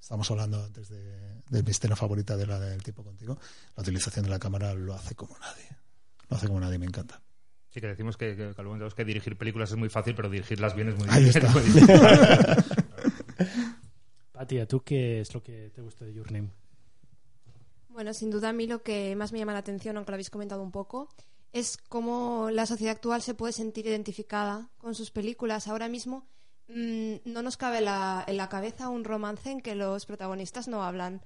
Estamos hablando antes de, de mi escena favorita de la del tiempo contigo. La utilización de la cámara lo hace como nadie. Lo hace como nadie, me encanta. Sí, que decimos que, que, que, algunos que dirigir películas es muy fácil, pero dirigirlas bien es muy Ahí difícil. está. muy *laughs* difícil. Pati, ¿a tú qué es lo que te gusta de Your Name? Bueno, sin duda a mí lo que más me llama la atención, aunque lo habéis comentado un poco, es cómo la sociedad actual se puede sentir identificada con sus películas. Ahora mismo mm, no nos cabe la- en la cabeza un romance en que los protagonistas no hablan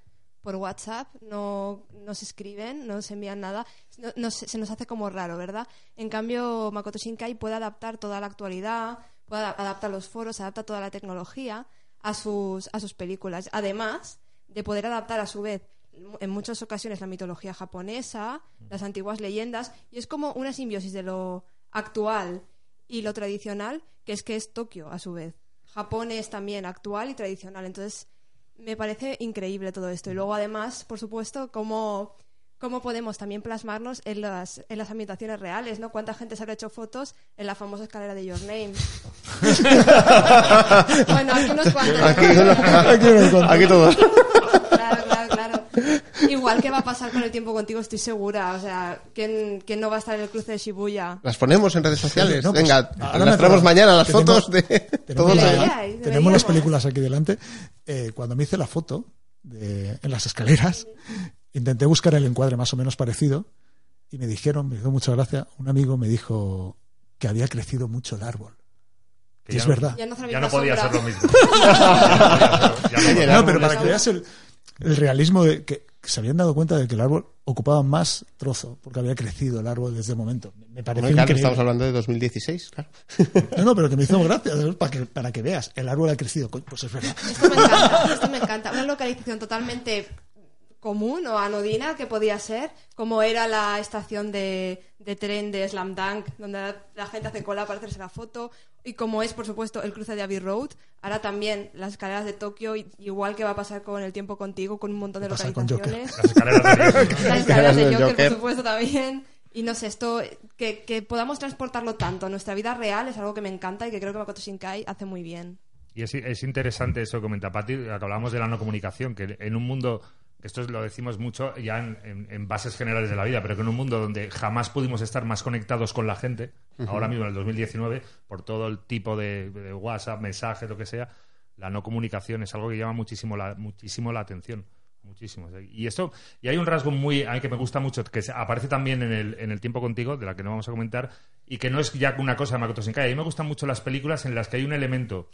por WhatsApp, no, no se escriben, no se envían nada. No- no se, se nos hace como raro, ¿verdad? En cambio, Makoto Shinkai puede adaptar toda la actualidad, puede ada- adaptar los foros, adapta toda la tecnología a sus, a sus películas. Además de poder adaptar a su vez en muchas ocasiones la mitología japonesa, las antiguas leyendas, y es como una simbiosis de lo actual y lo tradicional, que es que es Tokio a su vez. Japón es también actual y tradicional, entonces me parece increíble todo esto. Y luego además, por supuesto, cómo, cómo podemos también plasmarnos en las, en las ambientaciones reales, ¿no? ¿Cuánta gente se habrá hecho fotos en la famosa escalera de Your Name? *laughs* bueno, aquí unos cuantos. Aquí, uno- aquí todos. Claro, claro, claro. Igual que va a pasar con el tiempo contigo, estoy segura. O sea, ¿quién, quién no va a estar en el cruce de Shibuya? Las ponemos en redes sociales. No, pues, Venga, ahora las traemos mañana las Tenemos- fotos de *laughs* Tenemos, Deberíais, tenemos las películas aquí delante. Eh, cuando me hice la foto de- en las escaleras, intenté buscar el encuadre más o menos parecido y me dijeron, me hizo mucha gracia, un amigo me dijo que había crecido mucho el árbol. Que Y es no- verdad. Ya no, Ya podía ser lo mismo. *laughs* Ya no pero para que veas el, el realismo de que se habían dado cuenta de que el árbol ocupaba más trozo porque había crecido el árbol desde el momento. Me pareció Bueno, claro, increíble. estamos hablando de 2016, claro. No, no, pero que me hizo gracia para que, para que veas, el árbol ha crecido. Pues es verdad. Esto me encanta, esto me encanta. Una localización totalmente común o anodina que podía ser, como era la estación de, de tren de Slam Dunk, donde la gente hace cola para hacerse la foto, y como es, por supuesto, el cruce de Abbey Road, ahora también las escaleras de Tokio, y- igual que va a pasar con El Tiempo Contigo, con un montón de Joker. localizaciones. Las escaleras de Dios. *laughs* Las escaleras de Joker, Joker. por supuesto, también. Y no sé, esto, que, que podamos transportarlo tanto a nuestra vida real es algo que me encanta y que creo que Makoto Shinkai hace muy bien. Y es, es interesante eso que comenta Pati, que hablamos de la no comunicación, que en un mundo, esto lo decimos mucho ya en, en- en bases generales de la vida, pero que en un mundo donde jamás pudimos estar más conectados con la gente, ahora mismo en el 2019, por todo el tipo de, de WhatsApp, mensajes, lo que sea, la no comunicación es algo que llama muchísimo la, muchísimo la atención. Muchísimo. Y esto, y hay un rasgo muy, a mí que me gusta mucho, que aparece también en el, en el tiempo contigo, de la que no vamos a comentar, y que no es ya una cosa de Makoto Shinkai. A mí me gustan mucho las películas en las que hay un elemento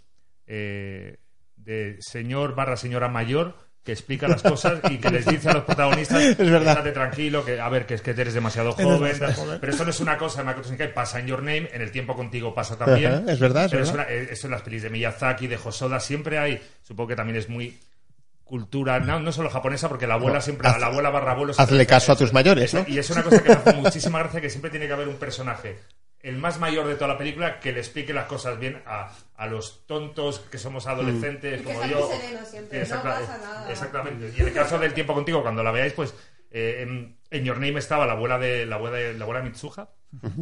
eh, de señor barra señora mayor que explica las cosas y que les dice a los protagonistas *laughs* Es verdad. estate tranquilo, que a ver, que es que eres demasiado joven. Pero eso no es una cosa de Makoto pasa en Your Name, en el tiempo contigo pasa también. Ajá, es verdad, es Pero verdad. una- eh, eso en las pelis de Miyazaki, de Hosoda, siempre hay, supongo que también es muy cultura, no, no solo japonesa, porque la abuela siempre, haz- la abuela barra abuelo hazle caso a tus mayores, ¿no? Y es una cosa que me hace muchísima gracia, que siempre tiene que haber un personaje, el más mayor de toda la película, que le explique las cosas bien a, a los tontos que somos adolescentes, Y que como yo. siempre, Sí, no pasa nada. Exactamente. Y en el caso del tiempo contigo, cuando la veáis, pues eh, en, en Your Name estaba la abuela de la abuela de la abuela Mitsuha,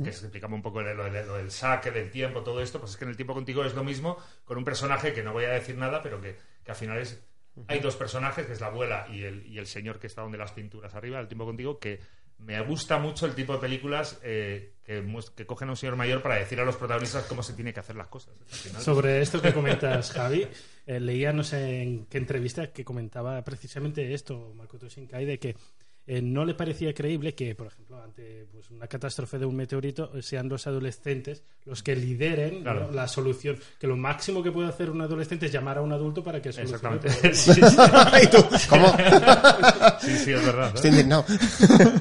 que se explicaba un poco lo del saque, del tiempo, todo esto, pues es que en el tiempo contigo es lo mismo con un personaje que no voy a decir nada, pero que, que al final es hay dos personajes, que es la abuela y el, y el señor que está donde las pinturas arriba, el tiempo contigo, que me gusta mucho el tipo de películas eh, que, cogen a un señor mayor para decir a los protagonistas cómo se tiene que hacer las cosas. Sobre esto que comentas, Javi, eh, leía no sé en qué entrevista que comentaba precisamente esto, Makoto Shinkai, de que eh, no le parecía creíble que, por ejemplo, ante pues, una catástrofe de un meteorito, eh, sean los adolescentes los que lideren Claro. ¿no? la solución. Que lo máximo que puede hacer un adolescente es llamar a un adulto para que solucione Exactamente. problema. *laughs* Sí, sí, *laughs* ¿Y tú? ¿Cómo? *laughs* sí, sí, es verdad. ¿eh? Estoy indignado.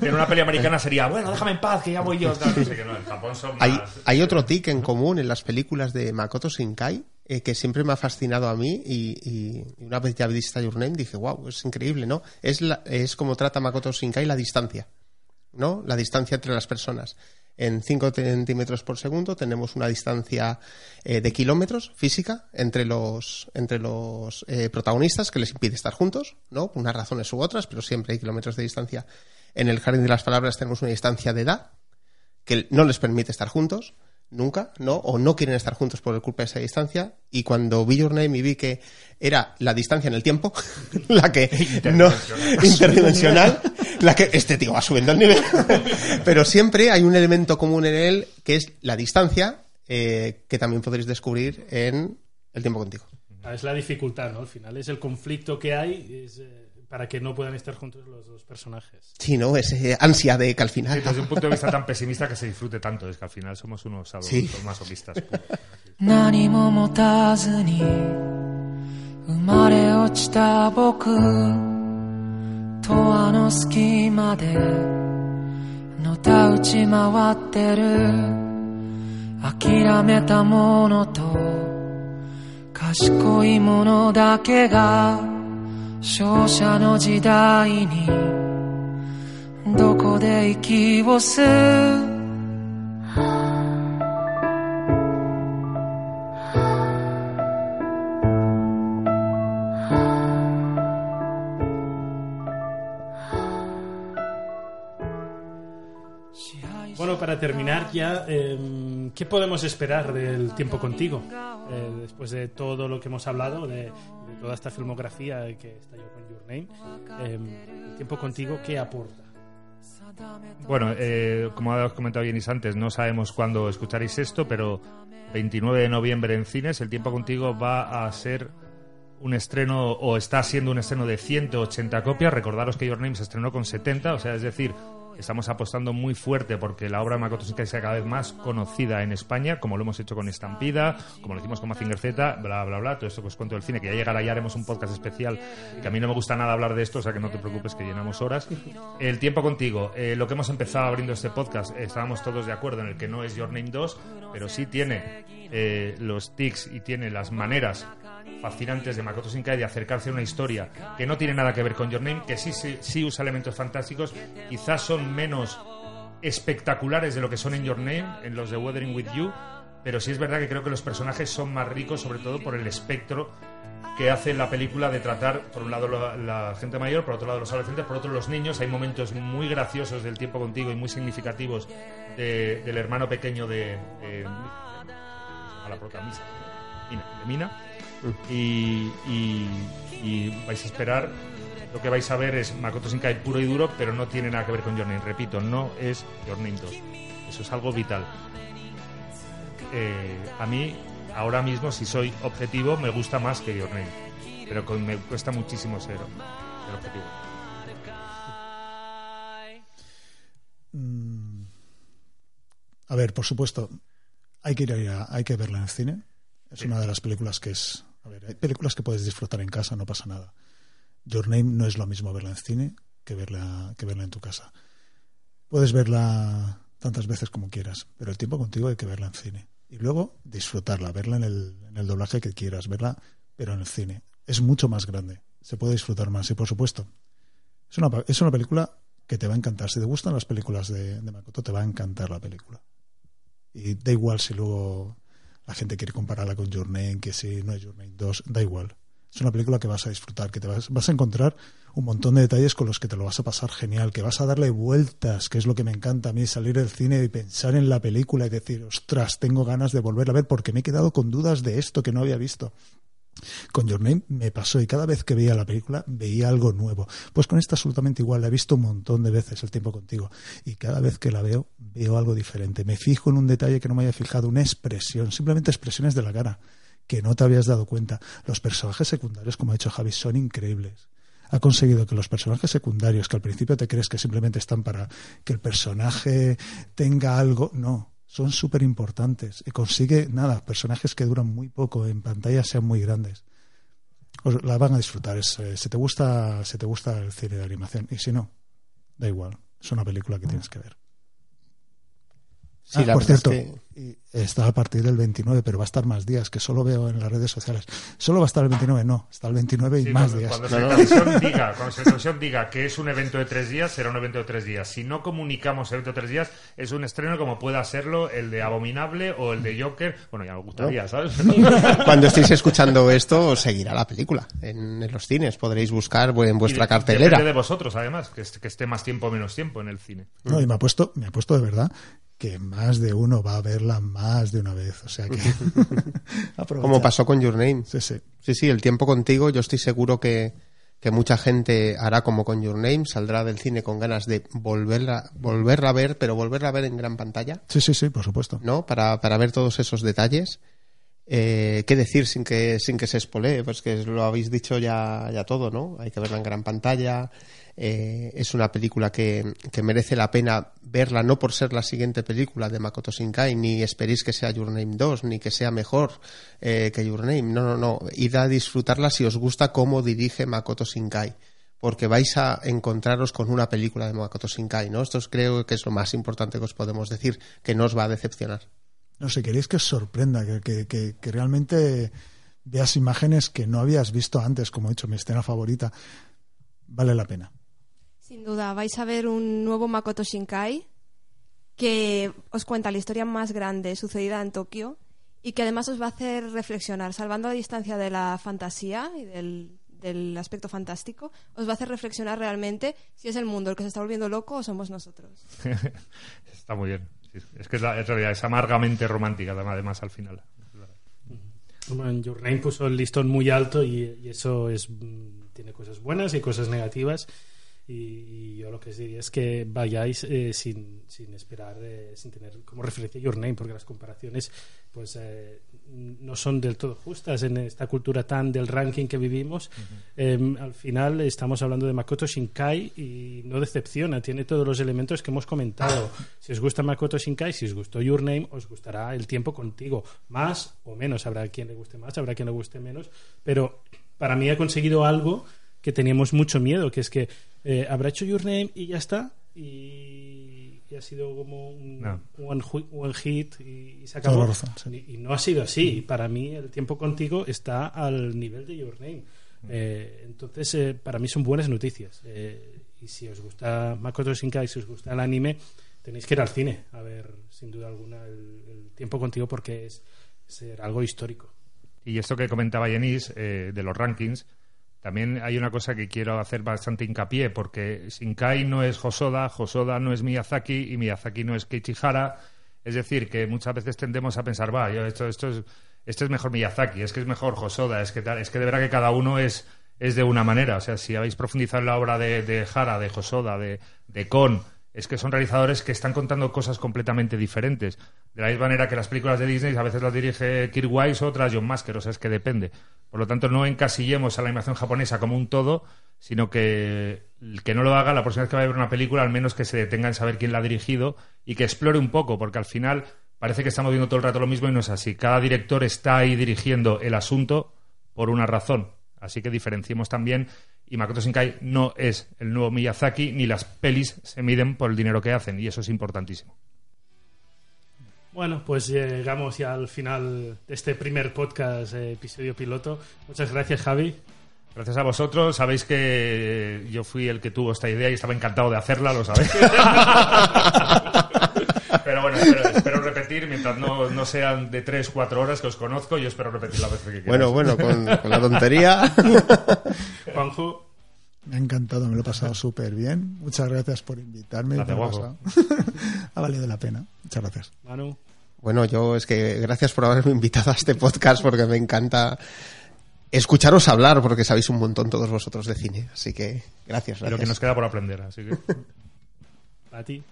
En una peli americana sería, bueno, déjame en paz, que ya voy yo. No sé qué, no, en Japón son Hay, más... hay otro tic en común en las películas de Makoto Shinkai eh, que siempre me ha fascinado a mí y, una vez ya visto Your Name dije, wow, es increíble, ¿no? Es, la- es como trata Makoto Shinkai la distancia, ¿no? La distancia entre las personas. En 5 centímetros por segundo tenemos una distancia eh, de kilómetros física entre los, entre los eh, protagonistas que les impide estar juntos, ¿no? Por unas razones u otras, pero siempre hay kilómetros de distancia. En el jardín de las palabras tenemos una distancia de edad que no les permite estar juntos, nunca, ¿no? O no quieren estar juntos por culpa de esa distancia. Y cuando vi Your Name y vi que era la distancia en el tiempo, *laughs* la que no interdimensional, la que este tío va subiendo el nivel. *laughs* Pero siempre hay un elemento común en él que es la distancia, eh, que también podréis descubrir en El tiempo contigo. Ah, Es la dificultad, ¿no? Al final es el conflicto que hay es, eh, para que no puedan estar juntos los dos personajes. Sí, ¿no? Ese ansia de que al final. Desde un punto de vista tan pesimista que se disfrute tanto, es que al final somos unos adultos Sí. masoquistas. punto. 何も持たずに生まれ落ちた僕とあの隙間でのたうち回ってる諦めたものと賢いものだけが 勝者の時代にどこで息を吸う Bueno, para terminar ya, eh, ¿qué podemos esperar del tiempo contigo? Eh, después de todo lo que hemos hablado, de, de toda esta filmografía que yo con Your Name, eh, el tiempo contigo, ¿qué aporta? Bueno, eh, como os comentado bien antes, no sabemos cuándo escucharéis esto, pero 29 de noviembre en cines, El tiempo contigo va a ser un estreno, o está siendo un estreno de 180 copias. Recordaros que Your Name se estrenó con 70, o sea, es decir, estamos apostando muy fuerte porque la obra de Makoto Shinkai sea cada vez más conocida en España, como lo hemos hecho con Estampida, como lo hicimos con Mazinger Z, bla, bla, bla, todo esto que os cuento del cine, que ya llegará, ya haremos un podcast especial, que a mí no me gusta nada hablar de esto, o sea que no te preocupes que llenamos horas. El tiempo contigo, eh, lo que hemos empezado abriendo este podcast, estábamos todos de acuerdo en el que no es Your Name 2, pero sí tiene eh, los tics y tiene las maneras fascinantes de Makoto Shinkai de acercarse a una historia que no tiene nada que ver con Your Name, que sí, sí, sí usa elementos fantásticos, quizás son menos espectaculares de lo que son en Your Name, en los de Weathering With You, pero sí es verdad que creo que los personajes son más ricos, sobre todo por el espectro que hace la película de tratar, por un lado, la, gente mayor, por otro lado, los adolescentes, por otro, los niños. Hay momentos muy graciosos del tiempo contigo y muy significativos de- del hermano pequeño de. de- a la protagonista. Mina, de Mina. Y, vais a esperar. Lo que vais a ver es Makoto Shinkai puro y duro, pero no tiene nada que ver con Your Name. Repito, no es Your Name 2. Eso es algo vital. Eh, a mí, ahora mismo, si soy objetivo, me gusta más que Your Name. Pero me cuesta muchísimo ser, ser objetivo. Mm, A ver, por supuesto, hay que ir a, hay que verla en el cine. Es una de las películas que es. A ver, hay películas que puedes disfrutar en casa, no pasa nada. Your Name no es lo mismo verla en cine que verla, que verla en tu casa. Puedes verla tantas veces como quieras, pero el tiempo contigo hay que verla en cine. Y luego disfrutarla, verla en el, en el doblaje que quieras, verla, pero en el cine. Es mucho más grande, se puede disfrutar más. Y por supuesto, es una, es una película que te va a encantar. Si te gustan las películas de, de Makoto, te va a encantar la película. Y da igual si luego la gente quiere compararla con Your Name, que si no es Your Name 2, da igual. Es una película que vas a disfrutar, que te vas, vas a encontrar un montón de detalles con los que te lo vas a pasar genial, que vas a darle vueltas, que es lo que me encanta a mí, salir del cine y pensar en la película y decir, ostras, tengo ganas de volverla a ver porque me he quedado con dudas de esto que no había visto. Con Your Name me pasó y cada vez que veía la película veía algo nuevo. Pues con esta absolutamente igual, la he visto un montón de veces el tiempo contigo y cada vez que la veo veo algo diferente. Me fijo en un detalle que no me había fijado, una expresión, simplemente expresiones de la cara que no te habías dado cuenta. Los personajes secundarios, como ha dicho Javi, son increíbles. Ha conseguido que los personajes secundarios, que al principio te crees que simplemente están para que el personaje tenga algo, no, son súper importantes. Y consigue, nada, personajes que duran muy poco en pantalla sean muy grandes. Os la van a disfrutar. Es, eh, si, te gusta, si te gusta el cine de animación. Y si no, da igual. Es una película que tienes que ver. Sí, Ah, la por es cierto, que- y está a partir del 29, pero va a estar más días, que solo veo en las redes sociales. Solo va a estar el 29, no, está el 29 y Sí, más cuando, días. Cuando no. Televisión diga, cuando Televisión diga que es un evento de tres días, será un evento de tres días. Si no comunicamos evento de tres días, es un estreno como pueda serlo el de Abominable o el de Joker. Bueno, ya me gustaría, ¿sabes? *laughs* Cuando estéis *laughs* escuchando esto, seguirá la película en, en los cines. Podréis buscar en Y vuestra de- cartelera. Depende de vosotros, además, que, est- que esté más tiempo o menos tiempo en el cine. No, y me ha puesto, me ha puesto de verdad que más de uno va a verla más de una vez. O sea que. *laughs* *laughs* Como pasó con Your Name. Sí, sí. Sí, sí, el tiempo contigo, yo estoy seguro que, que mucha gente hará como con Your Name, saldrá del cine con ganas de volverla, volverla a ver, pero volverla a ver en gran pantalla, Sí, sí, sí, por supuesto. ¿no? Para, para ver todos esos detalles. Eh, ¿Qué decir sin que, sin que se spoilee? Pues que lo habéis dicho ya, ya todo, ¿no? Hay que verla en gran pantalla. Eh, es una película que, merece la pena verla, no por ser la siguiente película de Makoto Shinkai, ni esperéis que sea Your Name 2, ni que sea mejor eh, que Your Name. No, no, no. Id a disfrutarla si os gusta cómo dirige Makoto Shinkai. Porque vais a encontraros con una película de Makoto Shinkai, ¿no? Esto es- creo que es lo más importante que os podemos decir, que no os va a decepcionar. No sé, queréis que os sorprenda, que- que realmente veas imágenes que no habías visto antes, como he dicho, mi escena favorita. Vale la pena. Sin duda, vais a ver un nuevo Makoto Shinkai que os cuenta la historia más grande sucedida en Tokio y que además os va a hacer reflexionar, salvando la distancia de la fantasía y del, del aspecto fantástico, os va a hacer reflexionar realmente si es el mundo el que se está volviendo loco o somos nosotros. *laughs* Está muy bien. Es que es, la- es realidad, es amargamente romántica, además, al final. Bueno, Your Name puso el listón muy alto y, y eso es mm, tiene cosas buenas y cosas negativas. Y, y yo lo que os diría es que vayáis eh, sin, sin esperar, eh, sin tener como referencia Your Name, porque las comparaciones pues eh, no son del todo justas en esta cultura tan del ranking que vivimos. Eh, al final estamos hablando de Makoto Shinkai y no decepciona, tiene todos los elementos que hemos comentado. Si os gusta Makoto Shinkai, si os gustó Your Name, os gustará El tiempo contigo, más o menos. Habrá quien le guste más, habrá quien le guste menos, pero para mí ha conseguido algo que teníamos mucho miedo, que es que eh, habrá hecho Your Name y ya está. Y, y ha sido como un No. one, hit y, y se acabó. la razón, sí. Y, y no ha sido así. Para mí, el tiempo contigo está al nivel de Your Name. Mm. Eh, entonces, eh, para mí son buenas noticias. Eh, y si os gusta Makoto Shinkai, si os gusta el anime, tenéis que ir al cine a ver, sin duda alguna, el, el tiempo contigo porque es ser algo histórico. Y esto que comentaba Yenis eh, de los rankings, también hay una cosa que quiero hacer bastante hincapié, porque Shinkai no es Hosoda, Hosoda no es Miyazaki y Miyazaki no es Keiichi Hara. Es decir, que muchas veces tendemos a pensar, va, yo esto, esto es, este es mejor Miyazaki, es que es mejor Hosoda, es que tal, es que de verdad que cada uno es, es de una manera. O sea, si habéis profundizado en la obra de, de Hara, de Hosoda, de, de Kon, es que son realizadores que están contando cosas completamente diferentes. De la misma manera que las películas de Disney a veces las dirige Kirk Wise, otras John Masker, o sea, es que depende. Por lo tanto, no encasillemos a la animación japonesa como un todo, sino que el que no lo haga la próxima vez que vaya a ver una película, al menos que se detenga en saber quién la ha dirigido y que explore un poco, porque al final parece que estamos viendo todo el rato lo mismo y no es así. Cada director está ahí dirigiendo el asunto por una razón. Así que diferenciemos también. Y Makoto Shinkai no es el nuevo Miyazaki, ni las pelis se miden por el dinero que hacen, y eso es importantísimo. Bueno, pues llegamos ya al final de este primer podcast, eh, episodio piloto. Muchas gracias, Javi. Gracias a vosotros. Sabéis que yo fui el que tuvo esta idea y estaba encantado de hacerla, lo sabéis. *laughs* Bueno, espero, espero repetir, mientras no, no sean de 3, 4 horas que os conozco, yo espero repetir la vez que quieras. Bueno, bueno, con, con la tontería. *laughs* Juanjo, Me ha encantado, me lo he pasado súper bien. Muchas gracias por invitarme. Gracias, *laughs* ha valido la pena. Muchas gracias. Manu. Bueno, yo es que gracias por haberme invitado a este podcast porque me encanta escucharos hablar porque sabéis un montón todos vosotros de cine. Así que gracias, Y lo gracias. que nos queda por aprender, así que... *laughs* A ti.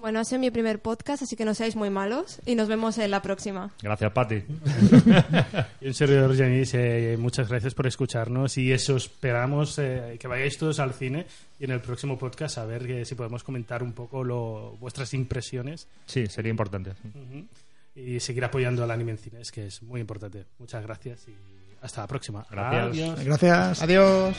Bueno, ha sido mi primer podcast, así que no seáis muy malos y nos vemos en la próxima. Gracias, Pati. *laughs* Y un servidor, Janis, eh, muchas gracias por escucharnos y eso esperamos eh, que vayáis todos al cine y en el próximo podcast a ver que si podemos comentar un poco lo, vuestras impresiones Sí, sería importante. Ujú. y seguir apoyando al anime en cines, que es muy importante. Muchas gracias y hasta la próxima. Gracias. Adiós. Gracias. Adiós.